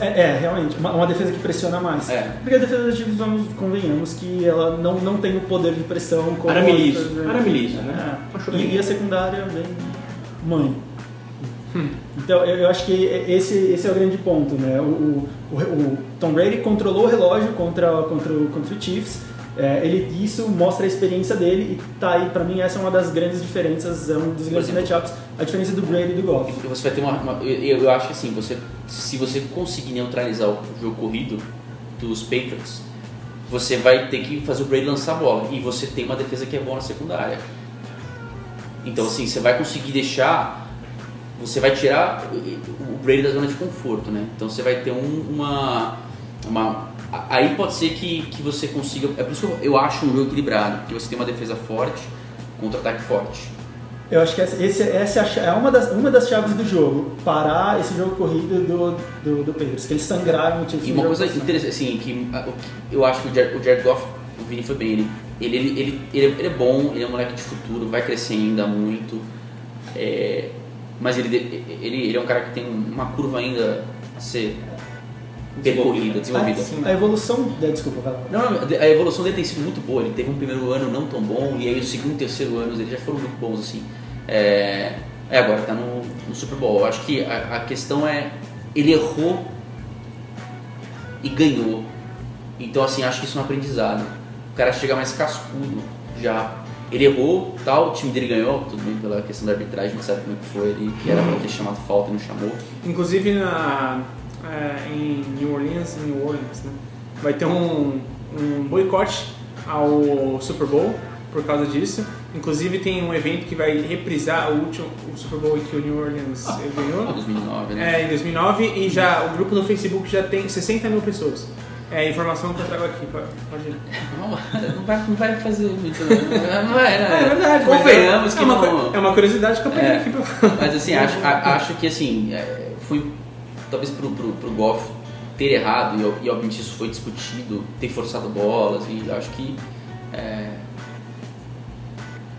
É, é, realmente, uma, uma defesa que pressiona mais. É. Porque a defesa dos Chiefs, vamos, convenhamos, que ela não, não tem o poder de pressão como milícia. Era milícia, né? É. E, e a secundária bem mãe. Então eu, eu acho que esse, esse é o grande ponto, né? O, o, o- Tom Brady controlou o relógio contra, contra, o- contra o Chiefs. É, ele, isso mostra a experiência dele e tá aí, pra mim, essa é uma das grandes diferenças, é um dos grandes exemplo, matchups, a diferença do Brady e do Goff. Você vai ter uma. uma- eu, eu acho que assim, você, se você conseguir neutralizar o jogo corrido dos Patriots, você vai ter que fazer o Brady lançar a bola. E você tem uma defesa que é boa na secundária. Então, assim, você vai conseguir deixar. Você vai tirar o Brady da zona de conforto, né? Então você vai ter um- uma. uma aí pode ser que, que você consiga. É por isso que eu, eu acho um jogo equilibrado, porque você tem uma defesa forte, contra-ataque forte. Eu acho que essa, essa é é uma das, uma das chaves do jogo, parar esse jogo corrido do, do, do Patriots, que eles sangraram o Chiefs E uma coisa interessante, assim, que eu acho que o Jared, o Jared Goff, o Vini foi bem, ele, ele, ele, ele, ele é- bom, ele é um moleque de futuro, vai crescer ainda muito, é, mas ele, ele, ele é um cara que tem uma curva ainda a ser percorrida, desenvolvida. Ah. A evolução. é, Desculpa, vai lá. Não, a evolução dele tem sido muito boa. Ele teve um primeiro ano não tão bom e aí o segundo e terceiro anos ele já foram muito bons assim. É, é, agora tá no, no Super Bowl. Eu acho que a, a questão é ele errou e ganhou. Então assim acho que isso é um aprendizado. O cara chega mais cascudo já. Ele errou, tal, o time dele ganhou, tudo bem pela questão da arbitragem, gente sabe como é que foi, ele que era pra ter chamado falta e não chamou. Inclusive na, é, em New Orleans, New Orleans, né? Vai ter um, um boicote ao Super Bowl por causa disso. Inclusive tem um evento que vai reprisar o último o Super Bowl que o New Orleans Ah, ganhou. 2009, né? É, em 2009 e já o grupo no Facebook já tem 60 mil pessoas. É a informação que eu trago aqui, pode ir. Não, não vai, não vai fazer muito. Não vai, né? É verdade, mas Convenhamos é, é uma, não. é uma curiosidade que eu peguei É. aqui pra Mas assim, acho, a- acho que assim, é, foi talvez pro, pro, pro Goff ter errado, e, e obviamente isso foi discutido, ter forçado bolas, e acho que é,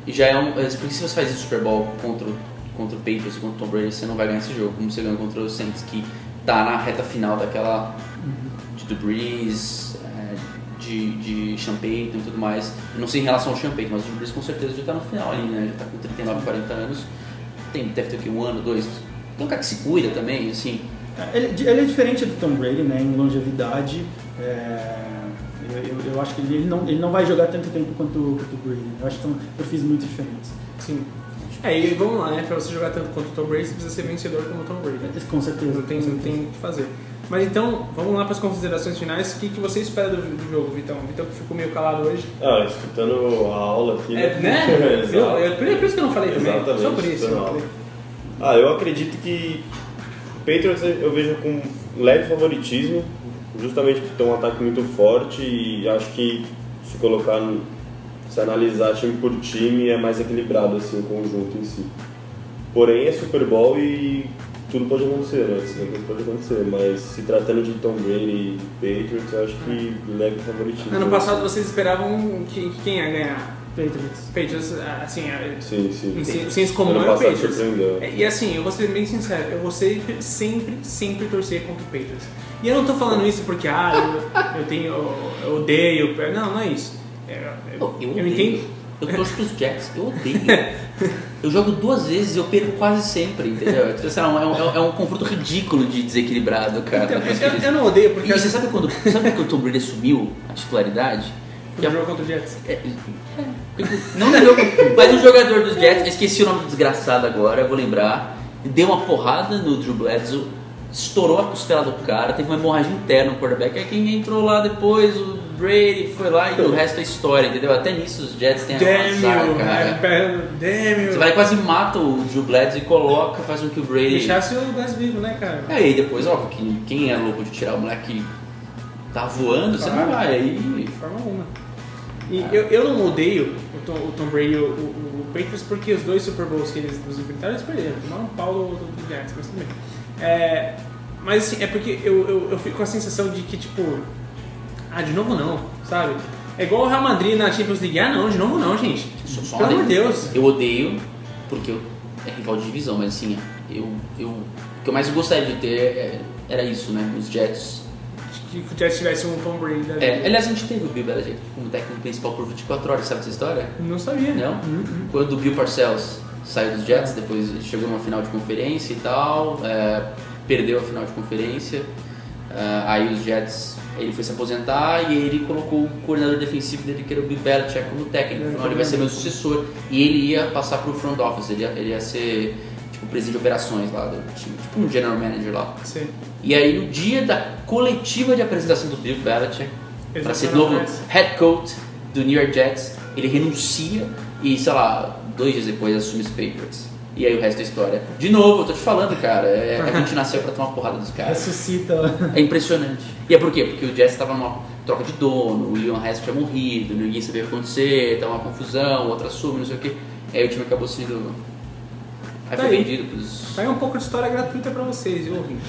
e já é um. é, Porque se você faz isso Super Bowl contra, contra o Patriots contra o Tom Brady, você não vai ganhar esse jogo, como você ganhou contra o Saints, que tá na reta final daquela. de Breeze, é, de, de Payton e tudo mais. Eu não sei em relação ao Payton, mas o Brees com certeza já tá no final ali, né? Já tá com 39, 40 anos. Tem, deve ter o quê? Um ano, dois. Tem um cara que se cuida também, assim. Ele, ele é diferente do Tom Brady, né, em longevidade. É, eu, eu- eu acho que ele não, ele não vai jogar tanto tempo quanto, quanto o Brady. Eu acho que são perfis muito diferentes. Sim. É, e vamos lá, né? Pra você jogar tanto quanto o Tom Brady, você precisa ser vencedor como o Tom Brady. Com certeza. Não tem, não tem o que fazer. Mas então, vamos lá para as considerações finais. O que, que você espera do, do jogo, Vitão? Vitão que ficou meio calado hoje. Ah, escutando a aula aqui. É, né? <laughs> Eu, eu, por isso que eu não falei também. Exatamente, Só por isso. eu falei. Ah, eu acredito que o Patriots eu vejo com leve favoritismo, justamente porque tem um ataque muito forte e acho que se colocar, se analisar time por time é mais equilibrado assim o conjunto em si. Porém é Super Bowl e tudo pode acontecer, né? Negócio pode acontecer, mas se tratando de Tom Brady e Patriots, eu acho que leve favoritismo. Ano passado vocês esperavam que, que quem ia ganhar? Patriots. Patriots, assim, é, Sim, sim. em sen- senso comum é o Patriots. É, E assim, eu vou ser bem sincero, eu vou sempre, sempre, sempre torcer contra o Patriots. E eu não tô falando isso porque, ah, eu, eu tenho, eu odeio, não, não é isso. É, Eu, eu, eu odeio. entendo. Eu torço pros Jets, eu odeio. <laughs> eu jogo duas vezes eu perco quase sempre, entendeu? Então, sei lá, é, um, é um confronto ridículo de desequilibrado, cara. Então, eu, que- eu não odeio porque E você sabe quando, sabe quando o Tom Brady assumiu a titularidade? eu jogo contra o Jets. É, é, não no jogo, mas um jogador dos Jets, esqueci o nome do desgraçado agora, vou lembrar, deu uma porrada no Drew Bledsoe estourou a costela do cara, teve uma hemorragia interna no quarterback. Aí quem entrou lá depois, o Brady foi lá e o resto é história, entendeu? Até nisso os Jets têm a azar, Damn, cara. é, damn. Você vai quase mata o Drew Bledsoe e coloca, faz com que o Brady... Deixasse o Gus vivo, né, cara? É, e depois, óbvio, que quem é louco de tirar o moleque que tá voando, você não Claro. vai. Aí De forma alguma. E eu, eu não odeio o Tom, o Tom Brady e o, o, o Patriots porque os dois Super Bowls que eles nos enfrentaram, eles perderam. Não o Paulo do, do Jets, mas tudo bem. É, mas assim, é porque eu, eu, eu fico com a sensação de que, tipo, ah, de novo não, sabe? É igual o Real Madrid na Champions League. Ah, não, de novo não, gente. Só- só Pelo amor de. Deus. Eu odeio, porque eu- é rival de divisão, mas assim, eu, eu, o que eu mais gostaria de ter é- era isso, né? Os Jets. Que o Jets tivesse um Tom Brady da É, vida. aliás, a gente teve o Bill Belichick como técnico principal por 24 horas, sabe essa história? Não sabia. Não? Quando o Bill Parcells saiu dos Jets, depois chegou numa final de conferência e tal, é, perdeu a final de conferência, é, aí os Jets, ele foi se aposentar e ele colocou o coordenador defensivo dele, que era o Bill Belichick, como técnico, falou, ele vai ser meu sucessor, e ele ia passar pro front office, ele ia, ele ia ser tipo presidente de operações lá do time, tipo um general manager lá. Sim. E aí no dia da coletiva de apresentação do Bill Belichick, para ser novo head coach do New York Jets, ele renuncia e, sei lá, dois dias depois assume os Patriots. E aí o resto é história. De novo, eu tô te falando, cara, é, a gente nasceu pra tomar porrada dos caras. Ressuscita. É impressionante. E é por quê? Porque o Jets tava numa troca de dono, o Leon Hess tinha morrido, ninguém sabia o que ia acontecer, tava uma confusão, o outro assume, não sei o quê. Aí o time acabou sendo. Aí Tá foi aí. vendido pros. Tá aí um pouco de história gratuita pra vocês, viu, ouvinte?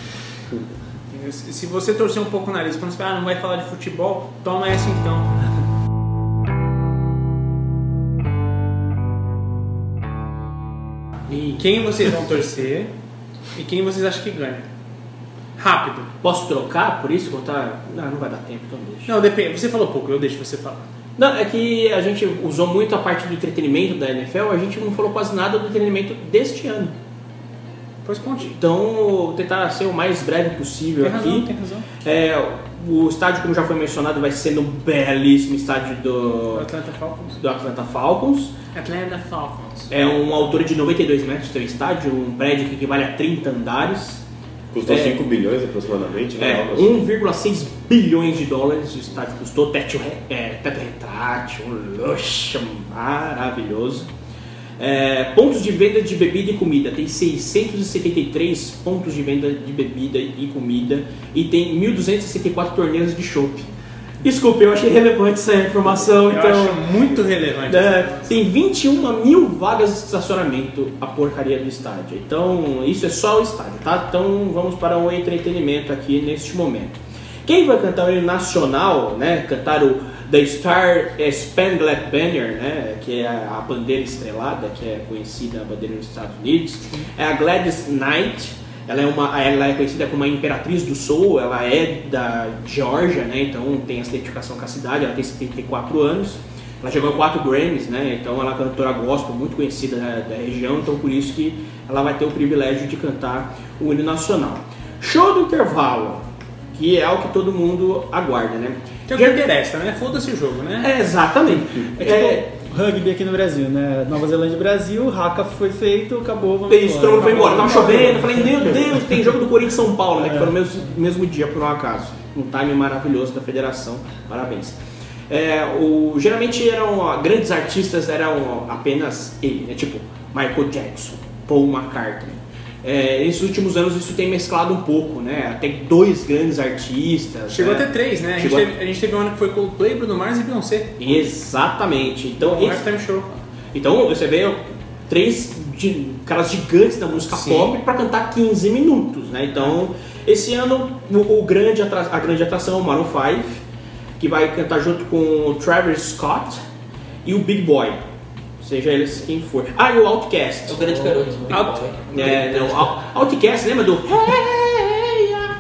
Se você torcer um pouco o nariz quando você fala, ah, não vai falar de futebol, toma essa então. <laughs> E quem vocês vão torcer e quem vocês acham que ganha? Rápido. Posso trocar por isso? Contar? Não, não vai dar tempo, então deixa. Não, depende. Você falou pouco, eu deixo você falar. Não, é que a gente usou muito a parte do entretenimento da NFL, a gente não falou quase nada do entretenimento deste ano. Pois conte. Então, vou tentar ser o mais breve possível Tem razão, aqui. tem razão. É, o estádio, como já foi mencionado, vai ser no belíssimo estádio do, Atlanta Falcons. do Atlanta Falcons. Atlanta Falcons. É uma altura de 92 metros tem estádio, um prédio que equivale a 30 andares. Custou É. 5 bilhões aproximadamente, né? É, Algo assim. 1,6 bilhões de dólares o estádio custou, teto, é, teto retrátil, um luxo maravilhoso. É, pontos de venda de bebida e comida, tem 673 pontos de venda de bebida e comida e tem 1.264 torneiras de chopp. Desculpa, eu achei relevante essa informação, Eu então... acho muito relevante. É, tem 21 mil vagas de estacionamento a porcaria do estádio. Então, isso é só o estádio, tá? Então, vamos para o entretenimento aqui neste momento. Quem vai cantar o hino nacional, né? Cantar o The Star Spangled Banner, né? Que é a bandeira estrelada, que é conhecida a bandeira nos Estados Unidos. É a Gladys Knight. Ela é, uma, ela é conhecida como a Imperatriz do Soul, ela é da Georgia, né? Então tem essa identificação com a cidade, ela tem 74 anos. Ela a 4 Grammys, né? Então ela é cantora gospel muito conhecida da, da região, então por isso que ela vai ter o privilégio de cantar o hino nacional. Show do intervalo, que é o que todo mundo aguarda, né? Que é o que interessa, né? Foda-se o jogo, né? É, exatamente. É É, tipo rugby aqui no Brasil, né? Nova Zelândia e Brasil, Haka foi feito, acabou, vamos Esse trono foi embora, tava chovendo, eu falei, meu <laughs> Deus, tem jogo do Corinthians São Paulo, né? Que foi no mesmo, mesmo dia, por um acaso. Um time maravilhoso da federação, parabéns. É, o, geralmente eram grandes artistas, eram apenas ele, né? Tipo Michael Jackson, Paul McCartney. É, nesses últimos anos isso tem mesclado um pouco, né? Até dois grandes artistas. Chegou né? até três, né? A gente, a- teve, a gente teve um ano que foi Coldplay, Bruno Mars e Beyoncé. Exatamente. Então, Um esse- halftime show. Então você vê três caras gigantes da música Sim. pop para cantar 15 minutos, né? Então esse ano o, o grande atra- a grande atração é o Maroon 5, que vai cantar junto com o Travis Scott e o Big Boy, seja eles quem for. Ah, e o Outcast. É o grande garoto. Out-. É, não, Out- Outcast, lembra do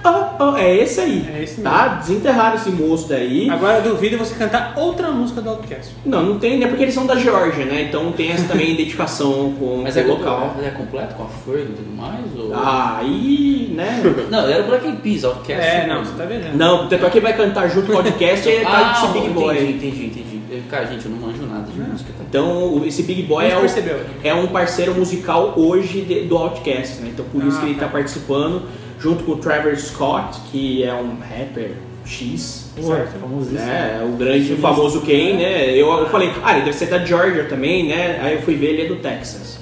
oh, oh, é esse aí. É esse Tá? Desenterraram esse moço daí. Agora eu duvido você cantar outra música do Outcast. Não, não tem, né? Porque eles são da Geórgia, né? Então tem essa também <laughs> identificação com, Mas é o local. local. É completo com a Ferg e tudo mais? Ou... Aí, né? <laughs> Não, era o Black Eyed Peas, Outcast. É, não, você tá vendo? Não, tanto é que vai cantar junto com o podcast e tá Ah, esse Big Boy. entendi, entendi, entendi. Eu- Cara, gente, eu não manjo nada de música, tá? Então, o- esse Big Boy é, o- percebeu. é um parceiro musical hoje de- do Outcast, né? Então, por isso Ah, que ele tá. tá participando junto com o Trevor Scott, que é um rapper X, Pô, famosíssimo. né? O grande e famoso Kane, né? Eu, eu falei, ah, ele deve ser da Georgia também, né? Aí eu fui ver, ele é do Texas.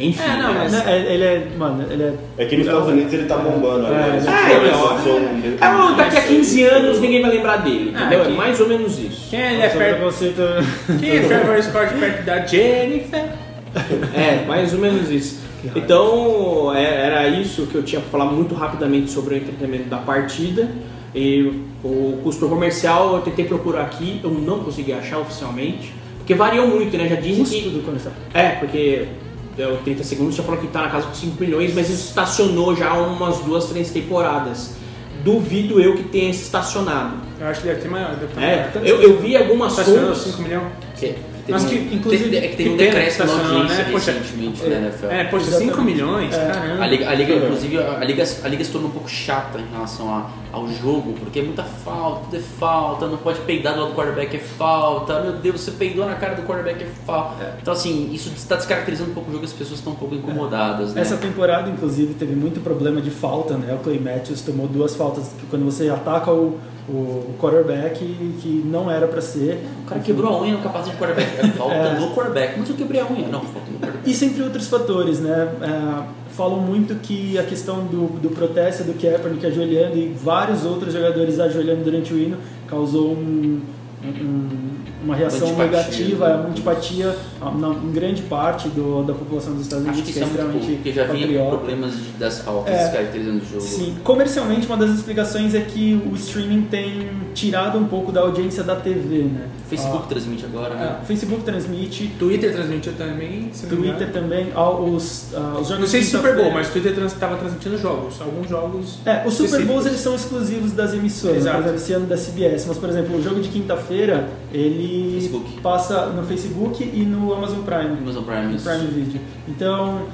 Enfim, É, não, né? mas- Né, Ele é, mano, ele é. É que nos Estados Unidos ele tá bombando agora. É, Esse é, tipo então, som- É, bom, daqui a 15 anos ninguém vai lembrar dele, Ah, entendeu? É que- mais ou menos isso. Quem é, ele <laughs> é Sobre perto... preconceito. Quem é Trevor Scott perto da Jennifer? <laughs> É, mais ou menos isso. Então, é- era isso que eu tinha para falar muito rapidamente sobre o entretenimento da partida. E o custo comercial eu tentei procurar aqui, eu não consegui achar oficialmente, porque variou muito, né? Já dizem que. do comercial. É, porque deu 30 segundos já falou que tá na casa de 5 milhões, mas isso estacionou já umas duas, três temporadas. Duvido eu que tenha estacionado. Eu acho que deve ter maior. Deve ter É, maior. eu, eu vi algumas Tá estacionando fontes. 5 milhões? Que, Mas que, inclusive, teve, é que teve um que pena decréscimo que na audiência né? Poxa, recentemente na NFL. É, poxa, Exatamente. 5 milhões? É. Caramba. A liga, a liga inclusive, a liga, a liga se tornou um pouco chata em relação a- ao jogo, porque é muita falta, tudo é falta, não pode peidar do lado do quarterback, é falta, meu Deus, você peidou na cara do quarterback, é falta. Então, assim, isso está descaracterizando um pouco o jogo, as pessoas estão um pouco incomodadas, né? Essa temporada, inclusive, teve muito problema de falta, né? O Clay Matthews tomou duas faltas que quando você ataca o, o quarterback que não era pra ser. O cara quebrou a unha no capacete do quarterback, é <laughs> falta do quarterback, mas eu quebrei a unha. Não, falta do quarterback. Isso entre outros fatores, né? É, falam muito que a questão do, do protesto do Kaepernick ajoelhando e vários outros jogadores ajoelhando durante o hino causou um- um- uma reação antipatia, negativa, né? uma antipatia ah, na- em grande parte do- da população dos Estados Acho Unidos, que que é é muito extremamente porque já vinha problemas de- das faltas É. descaracterizando o jogo. Sim, comercialmente uma das explicações é que o streaming tem tirado um pouco da audiência da TV, né? Facebook transmite agora, Ah, né? ah, Facebook transmite, Twitter transmitiu também, Twitter também, ah, os, ah, os jogos Não sei se Super Bowl, mas Twitter estava transmitindo jogos. Alguns jogos. É, os Super. Bowls eles são exclusivos das emissoras, Exato. por exemplo, esse ano da CBS, mas por exemplo, o jogo de quinta-feira, ele Facebook. passa no Facebook e no Amazon Prime. Amazon Prime, isso. Prime Video. Então,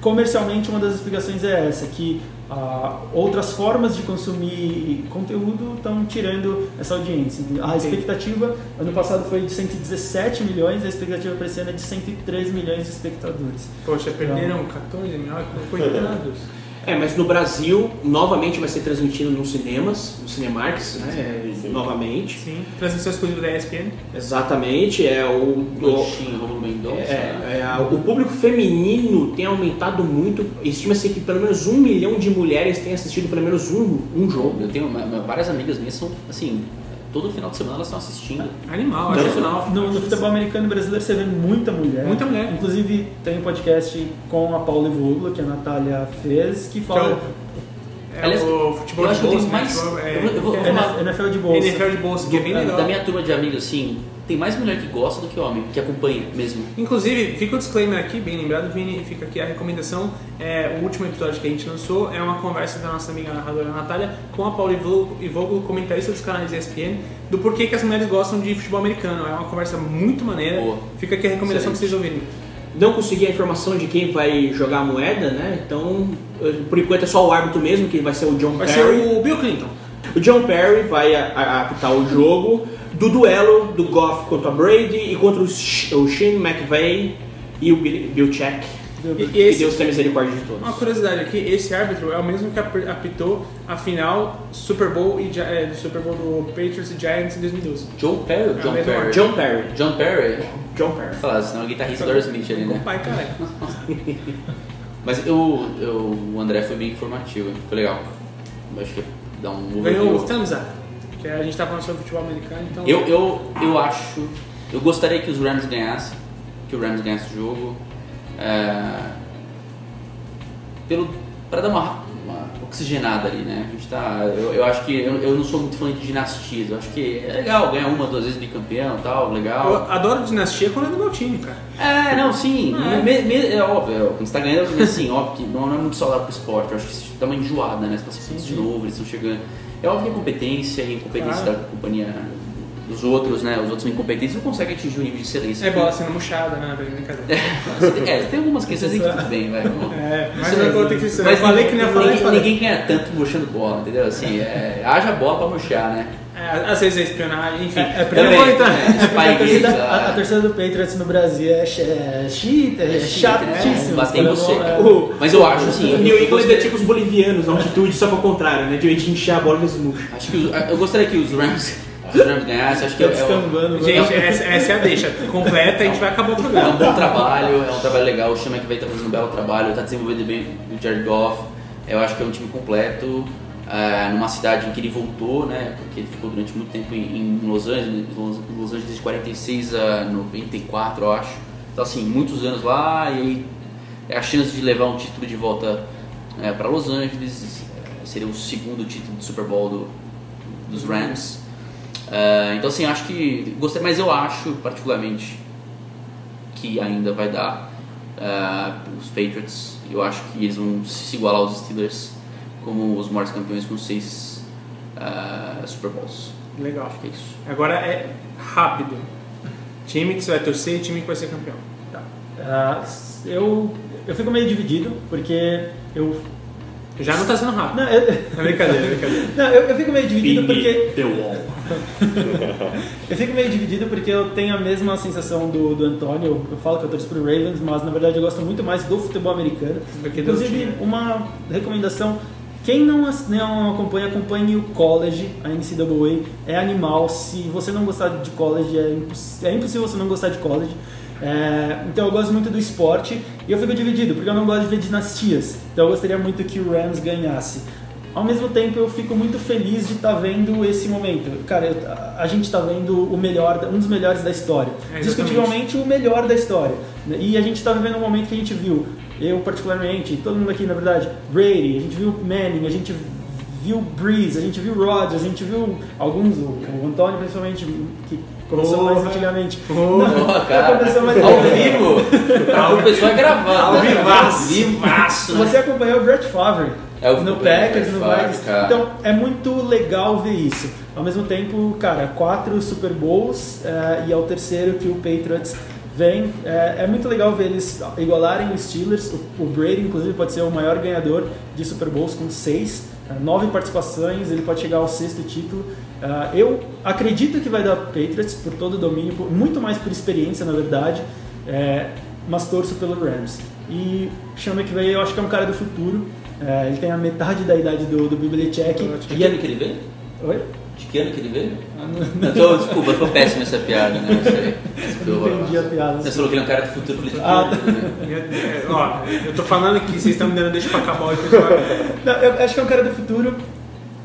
comercialmente, uma das explicações é essa, que ah, outras formas de consumir conteúdo estão tirando essa audiência. A expectativa, ano passado foi de 117 milhões, a expectativa para esse ano é de 103 milhões de espectadores. Poxa, perderam 14 milhões, coitados. <laughs> É, mas no Brasil, novamente vai ser transmitido nos cinemas, no Cinemarks, né? Novamente. Sim. Transmissão exclusiva da ESPN. Exatamente, é o. o Romulo Mendonça. é, é, o público feminino tem aumentado muito. Estima-se que pelo menos um milhão de mulheres têm assistido pelo menos um, um jogo. Eu tenho uma- uma- várias amigas minhas são assim, todo final de semana elas estão assistindo. Animal, Então. No, no futebol americano e brasileiro você vê muita mulher. Muita mulher. Inclusive tem um podcast com a Paula Vogla, que a Natália fez, que fala... É Aliás, o futebol eu acho de que eu bolsa, tenho mais- é, eu vou- eu vou- é, NFL de bolsa. NFL de bolsa, que é bem legal. Da minha turma de amigos, assim, tem mais mulher que gosta do que homem, que acompanha mesmo. Inclusive, fica o disclaimer aqui, bem lembrado, Vini, fica aqui a recomendação. É, o último episódio que a gente lançou é uma conversa da nossa amiga narradora Natália com a Paula Ivoglo, comentarista dos canais ESPN, do porquê que as mulheres gostam de futebol americano. É uma conversa muito maneira. Boa. Fica aqui a recomendação para vocês ouvirem. Não consegui a informação de quem vai jogar a moeda, né? Então, por enquanto é só o árbitro mesmo, que vai ser o John Vai Perry. ser o Bill Clinton. O John Perry vai apitar o jogo do duelo do Goff contra o Brady e contra o, Sh- o Shane McVay e o Bill, Bill Check. E, e Que esse, Deus tenha misericórdia de todos. uma curiosidade aqui, esse árbitro é o mesmo que ap- apitou a final Super Bowl e, é, do Super Bowl do Patriots e Giants em 2012. Joe Perry É John Perry? John Perry. John Perry? John Perry. Falar, senão é o guitarrista do Aerosmith ali, né? pai, caralho. <laughs> Mas eu, eu, o André foi bem informativo, hein? foi legal. Eu acho que dá um Ganhou o overview. thumbs up. Que a gente tá falando sobre futebol americano, então. Eu, eu, eu acho. Eu gostaria que os Rams ganhassem. Que o Rams ganhasse o jogo. É, pelo, pra dar uma, uma oxigenada ali, né? A gente tá, eu, eu acho que. Eu, eu não sou muito fã de dinastias. Eu acho que é legal ganhar uma, duas vezes de campeão tal, legal. Eu adoro dinastia quando é do meu time, cara. É, não, sim. É. Me- me- é óbvio, é, quando você tá ganhando, mas assim, óbvio que não, não é muito saudável pro esporte. Eu acho que isso dá uma enjoada, né? Você passa de novo, eles estão chegando. É óbvio incompetência e incompetência Claro. da companhia dos outros, né? Os outros são incompetentes e não conseguem atingir o nível de excelência. É bola sendo murchada, né? Brincadeira. <laughs> É, tem algumas questões aí que tudo bem, vai. vamos- É, mas não- vou ter que ser. Eu mas falei que ninguém, nem falei, ninguém, falei. ninguém ganha tanto murchando bola, entendeu? Assim, é, haja bola pra murchar, né? É, É, às vezes é espionagem, enfim. É, é entrar- é, é porque a, a, ah. torcida do Patriots no Brasil é, é chita, é, É né? chatíssimo. Bater em você. É, Mas eu acho assim. O eu New England é tipo os bolivianos, a altitude, só que ao contrário, né? De a gente encher a bola eles murcham. Acho que os- eu gostaria que os Rams, os Rams ganhassem. Acho que tá é, é, descambando. Gente, essa, essa é a deixa. Completa, a gente vai acabar o é um programa. bom trabalho, é um trabalho legal. O Chama que vai estar fazendo um belo trabalho, está desenvolvendo bem o Jared Goff. Eu acho que é um time completo. é, numa cidade em que ele voltou, né? Porque ele ficou durante muito tempo em, em Los Angeles, Los, Los Angeles de 46 a 94, eu acho. Então, assim, muitos anos lá e aí é a chance de levar um título de volta para Los Angeles. é, seria o segundo título de Super Bowl do, dos Rams. É, então, assim, acho que. Gostei, mas eu acho, particularmente, que ainda vai dar é, os Patriots. Eu acho que eles vão se igualar aos Steelers como os maiores campeões com seis é, Super Bowls. Legal. Acho que é isso. Agora é rápido. Time que você vai torcer e time que vai ser campeão. Tá. Eu, eu fico meio dividido, porque eu. Já não tá sendo rápido. Não, eu, É brincadeira, é brincadeira. não, eu, eu fico meio dividido porque. The Wall. <laughs> Eu fico meio dividido porque eu tenho a mesma sensação do, do Antônio. Eu, falo que eu torço pro Ravens, mas na verdade eu gosto muito mais do futebol americano. Inclusive, time. uma recomendação. Quem não, não acompanha, acompanhe o college, a NCAA. É animal. Se você não gostar de college, é, imposs- é impossível você não gostar de college. É, então eu gosto muito do esporte e eu fico dividido, porque eu não gosto de ver dinastias. Então eu gostaria muito que o Rams ganhasse. Ao mesmo tempo, eu fico muito feliz de estar vendo esse momento. Cara, eu- a- gente está vendo o melhor, um dos melhores da história. É. Discutivelmente, o melhor da história. E a gente está vivendo um momento que a gente viu, eu particularmente, todo mundo aqui na verdade, Brady, a gente viu Manning, a gente viu Breeze, a gente viu Rodgers, a gente viu alguns, o, o Antônio principalmente, que começou mais antigamente. Porra, Não, cara. começou mais Ao vivo! O pessoal é gravado. Ao né? vivaço. Vivaço? Você acompanhou o Brett Favre É, no Packers, no Vikings. Então é muito legal ver isso. Ao mesmo tempo, cara, quatro Super Bowls eh, e é o terceiro que o Patriots vem. É, é muito legal ver eles igualarem os Steelers. O, o Brady, inclusive, pode ser o maior ganhador de Super Bowls com seis. eh, Nove participações, ele pode chegar ao sexto título. Ah, eu acredito que vai dar Patriots por todo o domínio, por- muito mais por experiência, na verdade. É, mas torço pelo Rams. E Sean McVay, eu acho que é um cara do futuro. É, ele tem a metade da idade do, do Belichick. De E que ano que ele veio? Oi? De que ano que ele veio? Eu tô, desculpa, foi péssima essa piada, né? Não. Essa <laughs> Não entendi a piada. Você falou que ele é um cara do futuro político. Ah, É, Ó, eu tô falando aqui, vocês estão me dando deixa pra acabar o episódio. Não, eu acho que é um cara do futuro.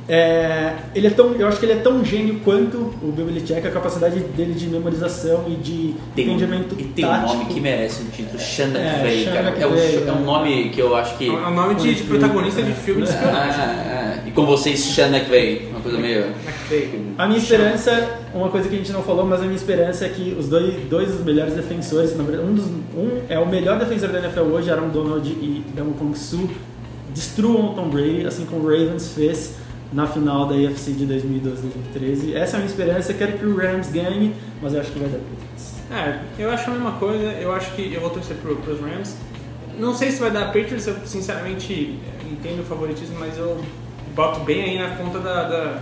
É, ele é tão, eu acho que ele é tão gênio quanto o Bill Belichick, a capacidade dele de memorização e de Tem um, entendimento e tem um tático. nome que merece um título, Sean É, cara. É, um, é um é. nome que eu acho que... É o nome de, de protagonista de filme de Ah, espionagem. ah, ah. E com vocês, Sean McVay, uma coisa meio... A minha esperança, uma coisa que a gente não falou, mas a minha esperança é que os dois, dois dos melhores defensores, na verdade, um, dos, um é o melhor defensor da NFL hoje, Aaron Donald e Damo Kong Su, destruam o Tom Brady, assim como o Ravens fez na final da AFC de 2012-2013. Essa é a minha esperança, eu quero que o Rams ganhe, mas eu acho que vai dar Patriots. É, eu acho a mesma coisa, eu acho que eu vou torcer pro, pros Rams. Não sei se vai dar Patriots, eu sinceramente entendo o favoritismo, mas eu boto bem aí na conta da, da,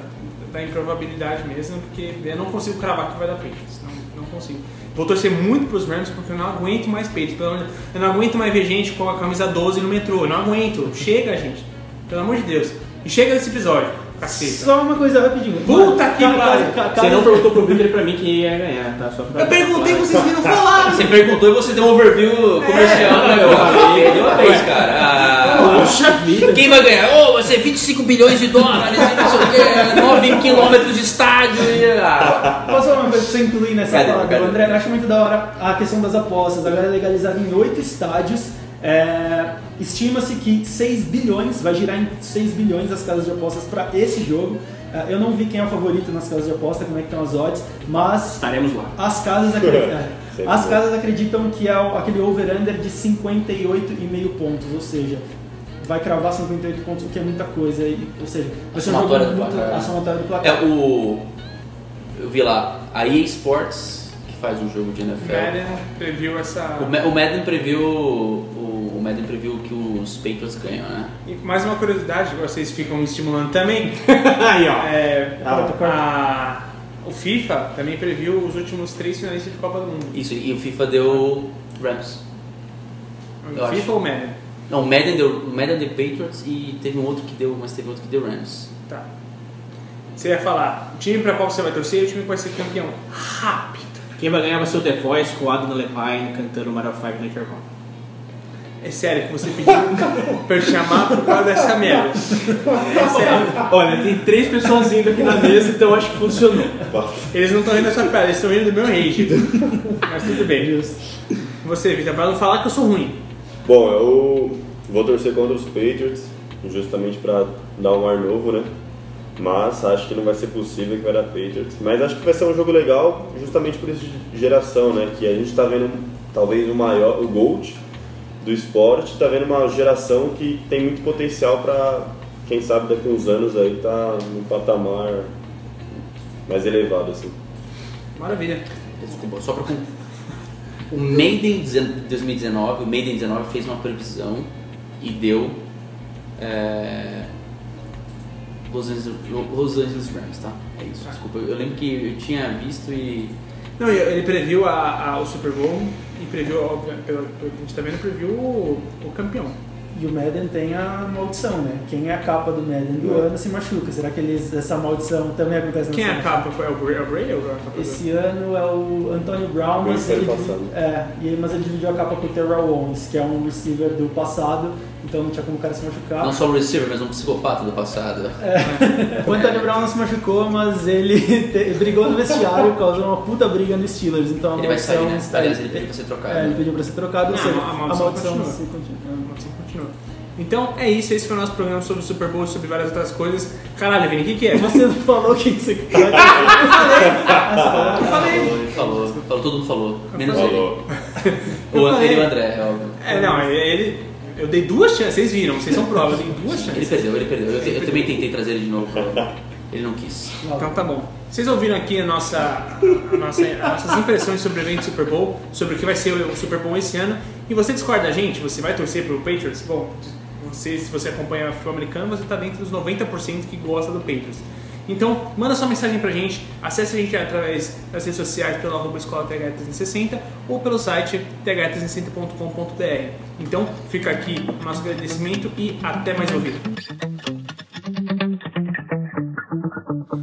da improbabilidade mesmo, porque eu não consigo cravar que vai dar Patriots, não, não consigo. Vou torcer muito pros Rams porque eu não aguento mais Patriots, pelo de- eu não aguento mais ver gente com a camisa 12 no metrô, eu não aguento, chega gente, pelo amor de Deus. E chega desse episódio, caceta. Só uma coisa rapidinho. Puta que pariu. Você não perguntou pro Victor e pra mim quem ia ganhar, tá? Só pra Eu perguntei, pra- vocês viram falar! Você perguntou e você deu um overview comercial, né, meu? De uma vez, cara. Ah, Poxa vida! Quem vai ganhar? Oh, vai ser 25 bilhões de dólares e não sei o quê, 9 quilômetros de estádio e... Ah. Posso falar uma coisa pra você incluir nessa fala do? André? Eu acho muito da hora a questão das apostas. Agora é legalizado em oito estádios. É, Estima-se que 6 bilhões, vai girar em 6 bilhões as casas de apostas para esse jogo. É, eu não vi quem é o favorito nas casas de aposta, como é que estão as odds, mas Estaremos lá. as casas, acre- <laughs> é, as casas acreditam que é o- aquele over-under de 58,5 pontos, ou seja, vai cravar 58 pontos, o que é muita coisa. e- ou seja, vai ser um jogo somatória do muito placar. a somatória do placar. É o... Eu vi lá, a EA Sports, faz um jogo de NFL. Madden previu essa. O Ma- o Madden previu o, o Madden previu que os Patriots ganham, né? E mais uma curiosidade, vocês ficam me estimulando também. <laughs> Aí, ó. É, Ah, a- o FIFA também previu os últimos três finalistas de Copa do Mundo. Isso, e o FIFA deu Rams. Eu O acho. FIFA ou o Madden? Não, o Madden deu o Madden deu Patriots e teve um outro que deu, mas teve outro que deu Rams. Tá. Você ia falar, o time para qual você vai torcer e o time que vai ser campeão. Rápido. Quem vai ganhar vai ser o The Voice com o Adam Levine cantando Mario 5 Later On. É sério que você pediu <laughs> pra eu chamar por causa dessa merda. É sério. Olha, tem três pessoas indo aqui na mesa, então acho que funcionou. Eles não estão rindo dessa piada, eles estão rindo do meu rage. Mas tudo bem. Você, Vitor, pra não falar que eu sou ruim. Bom, eu vou torcer contra os Patriots, justamente para dar um ar novo, né? Mas acho que não vai ser possível que vai dar Patriots. Mas acho que vai ser um jogo legal, justamente por isso de geração, né? Que a gente tá vendo talvez o maior, o GOAT do esporte, tá vendo uma geração que tem muito potencial para quem sabe daqui a uns anos aí tá num patamar mais elevado assim. Maravilha. Desculpa, só pra com... O Maiden 2019, o Maiden 19 fez uma previsão e deu é, Los, Angeles, Los Angeles Rams, tá? É isso, desculpa. Eu lembro que eu tinha visto e Não, ele previu a, a- o Super Bowl e previu, óbvio, pelo, pelo que a gente tá vendo, previu o, o campeão. E o Madden tem a maldição, né? Quem é a capa do Madden do ano se machuca. Será que eles, essa maldição também acontece Quem é a nessa capa? Foi o Bray, é o Bray ou a capa do- Esse ano é o Antônio Brown, mas ele, é, e ele- mas ele dividiu a capa com o Terrell Owens, que é um receiver do passado, então não tinha como o cara se machucar. não só um receiver, mas um psicopata do passado. <laughs> O Antônio Brown não se machucou, mas ele <laughs> te- brigou no vestiário, causou uma puta briga no Steelers. Então a Ele vai sair, né? maldição. Aliás, ele pediu pra ser trocado. É, ele né? pediu pra ser trocado, ou Não, seja, a a maldição maldição, continua. se continua. Continua. Então é isso, esse foi o nosso programa sobre o Super Bowl e sobre várias outras coisas. Caralho, Vini, o que, que é? <laughs> Você não falou quem que você <laughs> tá Falou, ele falou, falou, todo mundo falou. Menos Falou. ele. O, falei. ele e o André, é óbvio. É, não, ele. Eu dei duas chances, vocês viram, vocês são prova, eu dei duas Ele chances. perdeu, ele perdeu. Eu, te- eu também tentei trazer ele de novo. Ele não quis. Então tá bom. Vocês ouviram aqui a nossa, a nossa, as nossas impressões sobre o evento Super Bowl, sobre o que vai ser o Super Bowl esse ano. E você discorda da gente? Você vai torcer pro Patriots? Bom, você, se você acompanha o futebol americano, você tá dentro dos 90% que gosta do Patriots. Então, manda sua mensagem pra gente, acesse a gente através das redes sociais pelo arroba escola TH360 ou pelo site th360.com.br. Então, fica aqui o nosso agradecimento e até mais ouvido.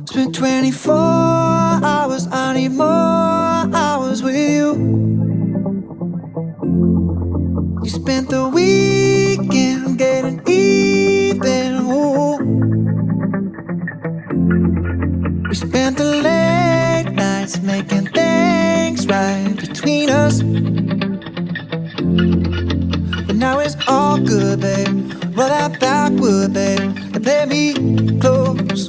Spent 24 hours, I need more hours with you. You spent the weekend getting even. Ooh. We spent the late nights making things right between us. But now it's all good, babe. Roll that backward, babe, and play me close.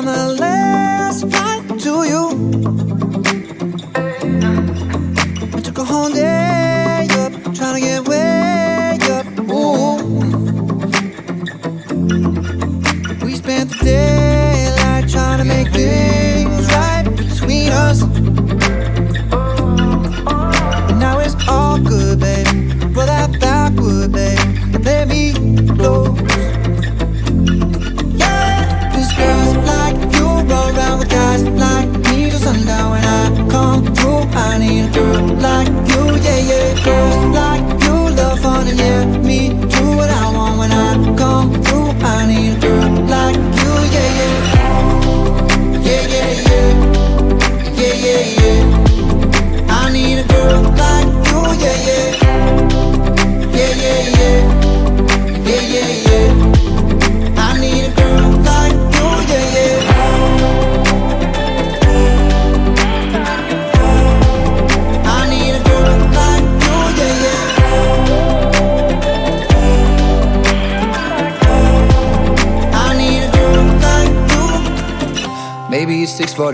I'm a.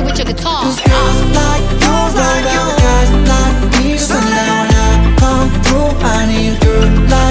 play with your guitar. Cause girls like you around with guys like me till sundown. When I come through, I need a girl like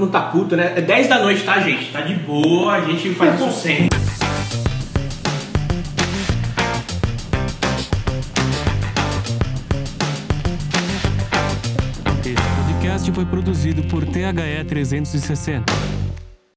mundo tá puto, né? É 10 da noite, tá, gente? Tá de boa, a gente faz isso <laughs> sempre. Esse podcast foi produzido por THE 360.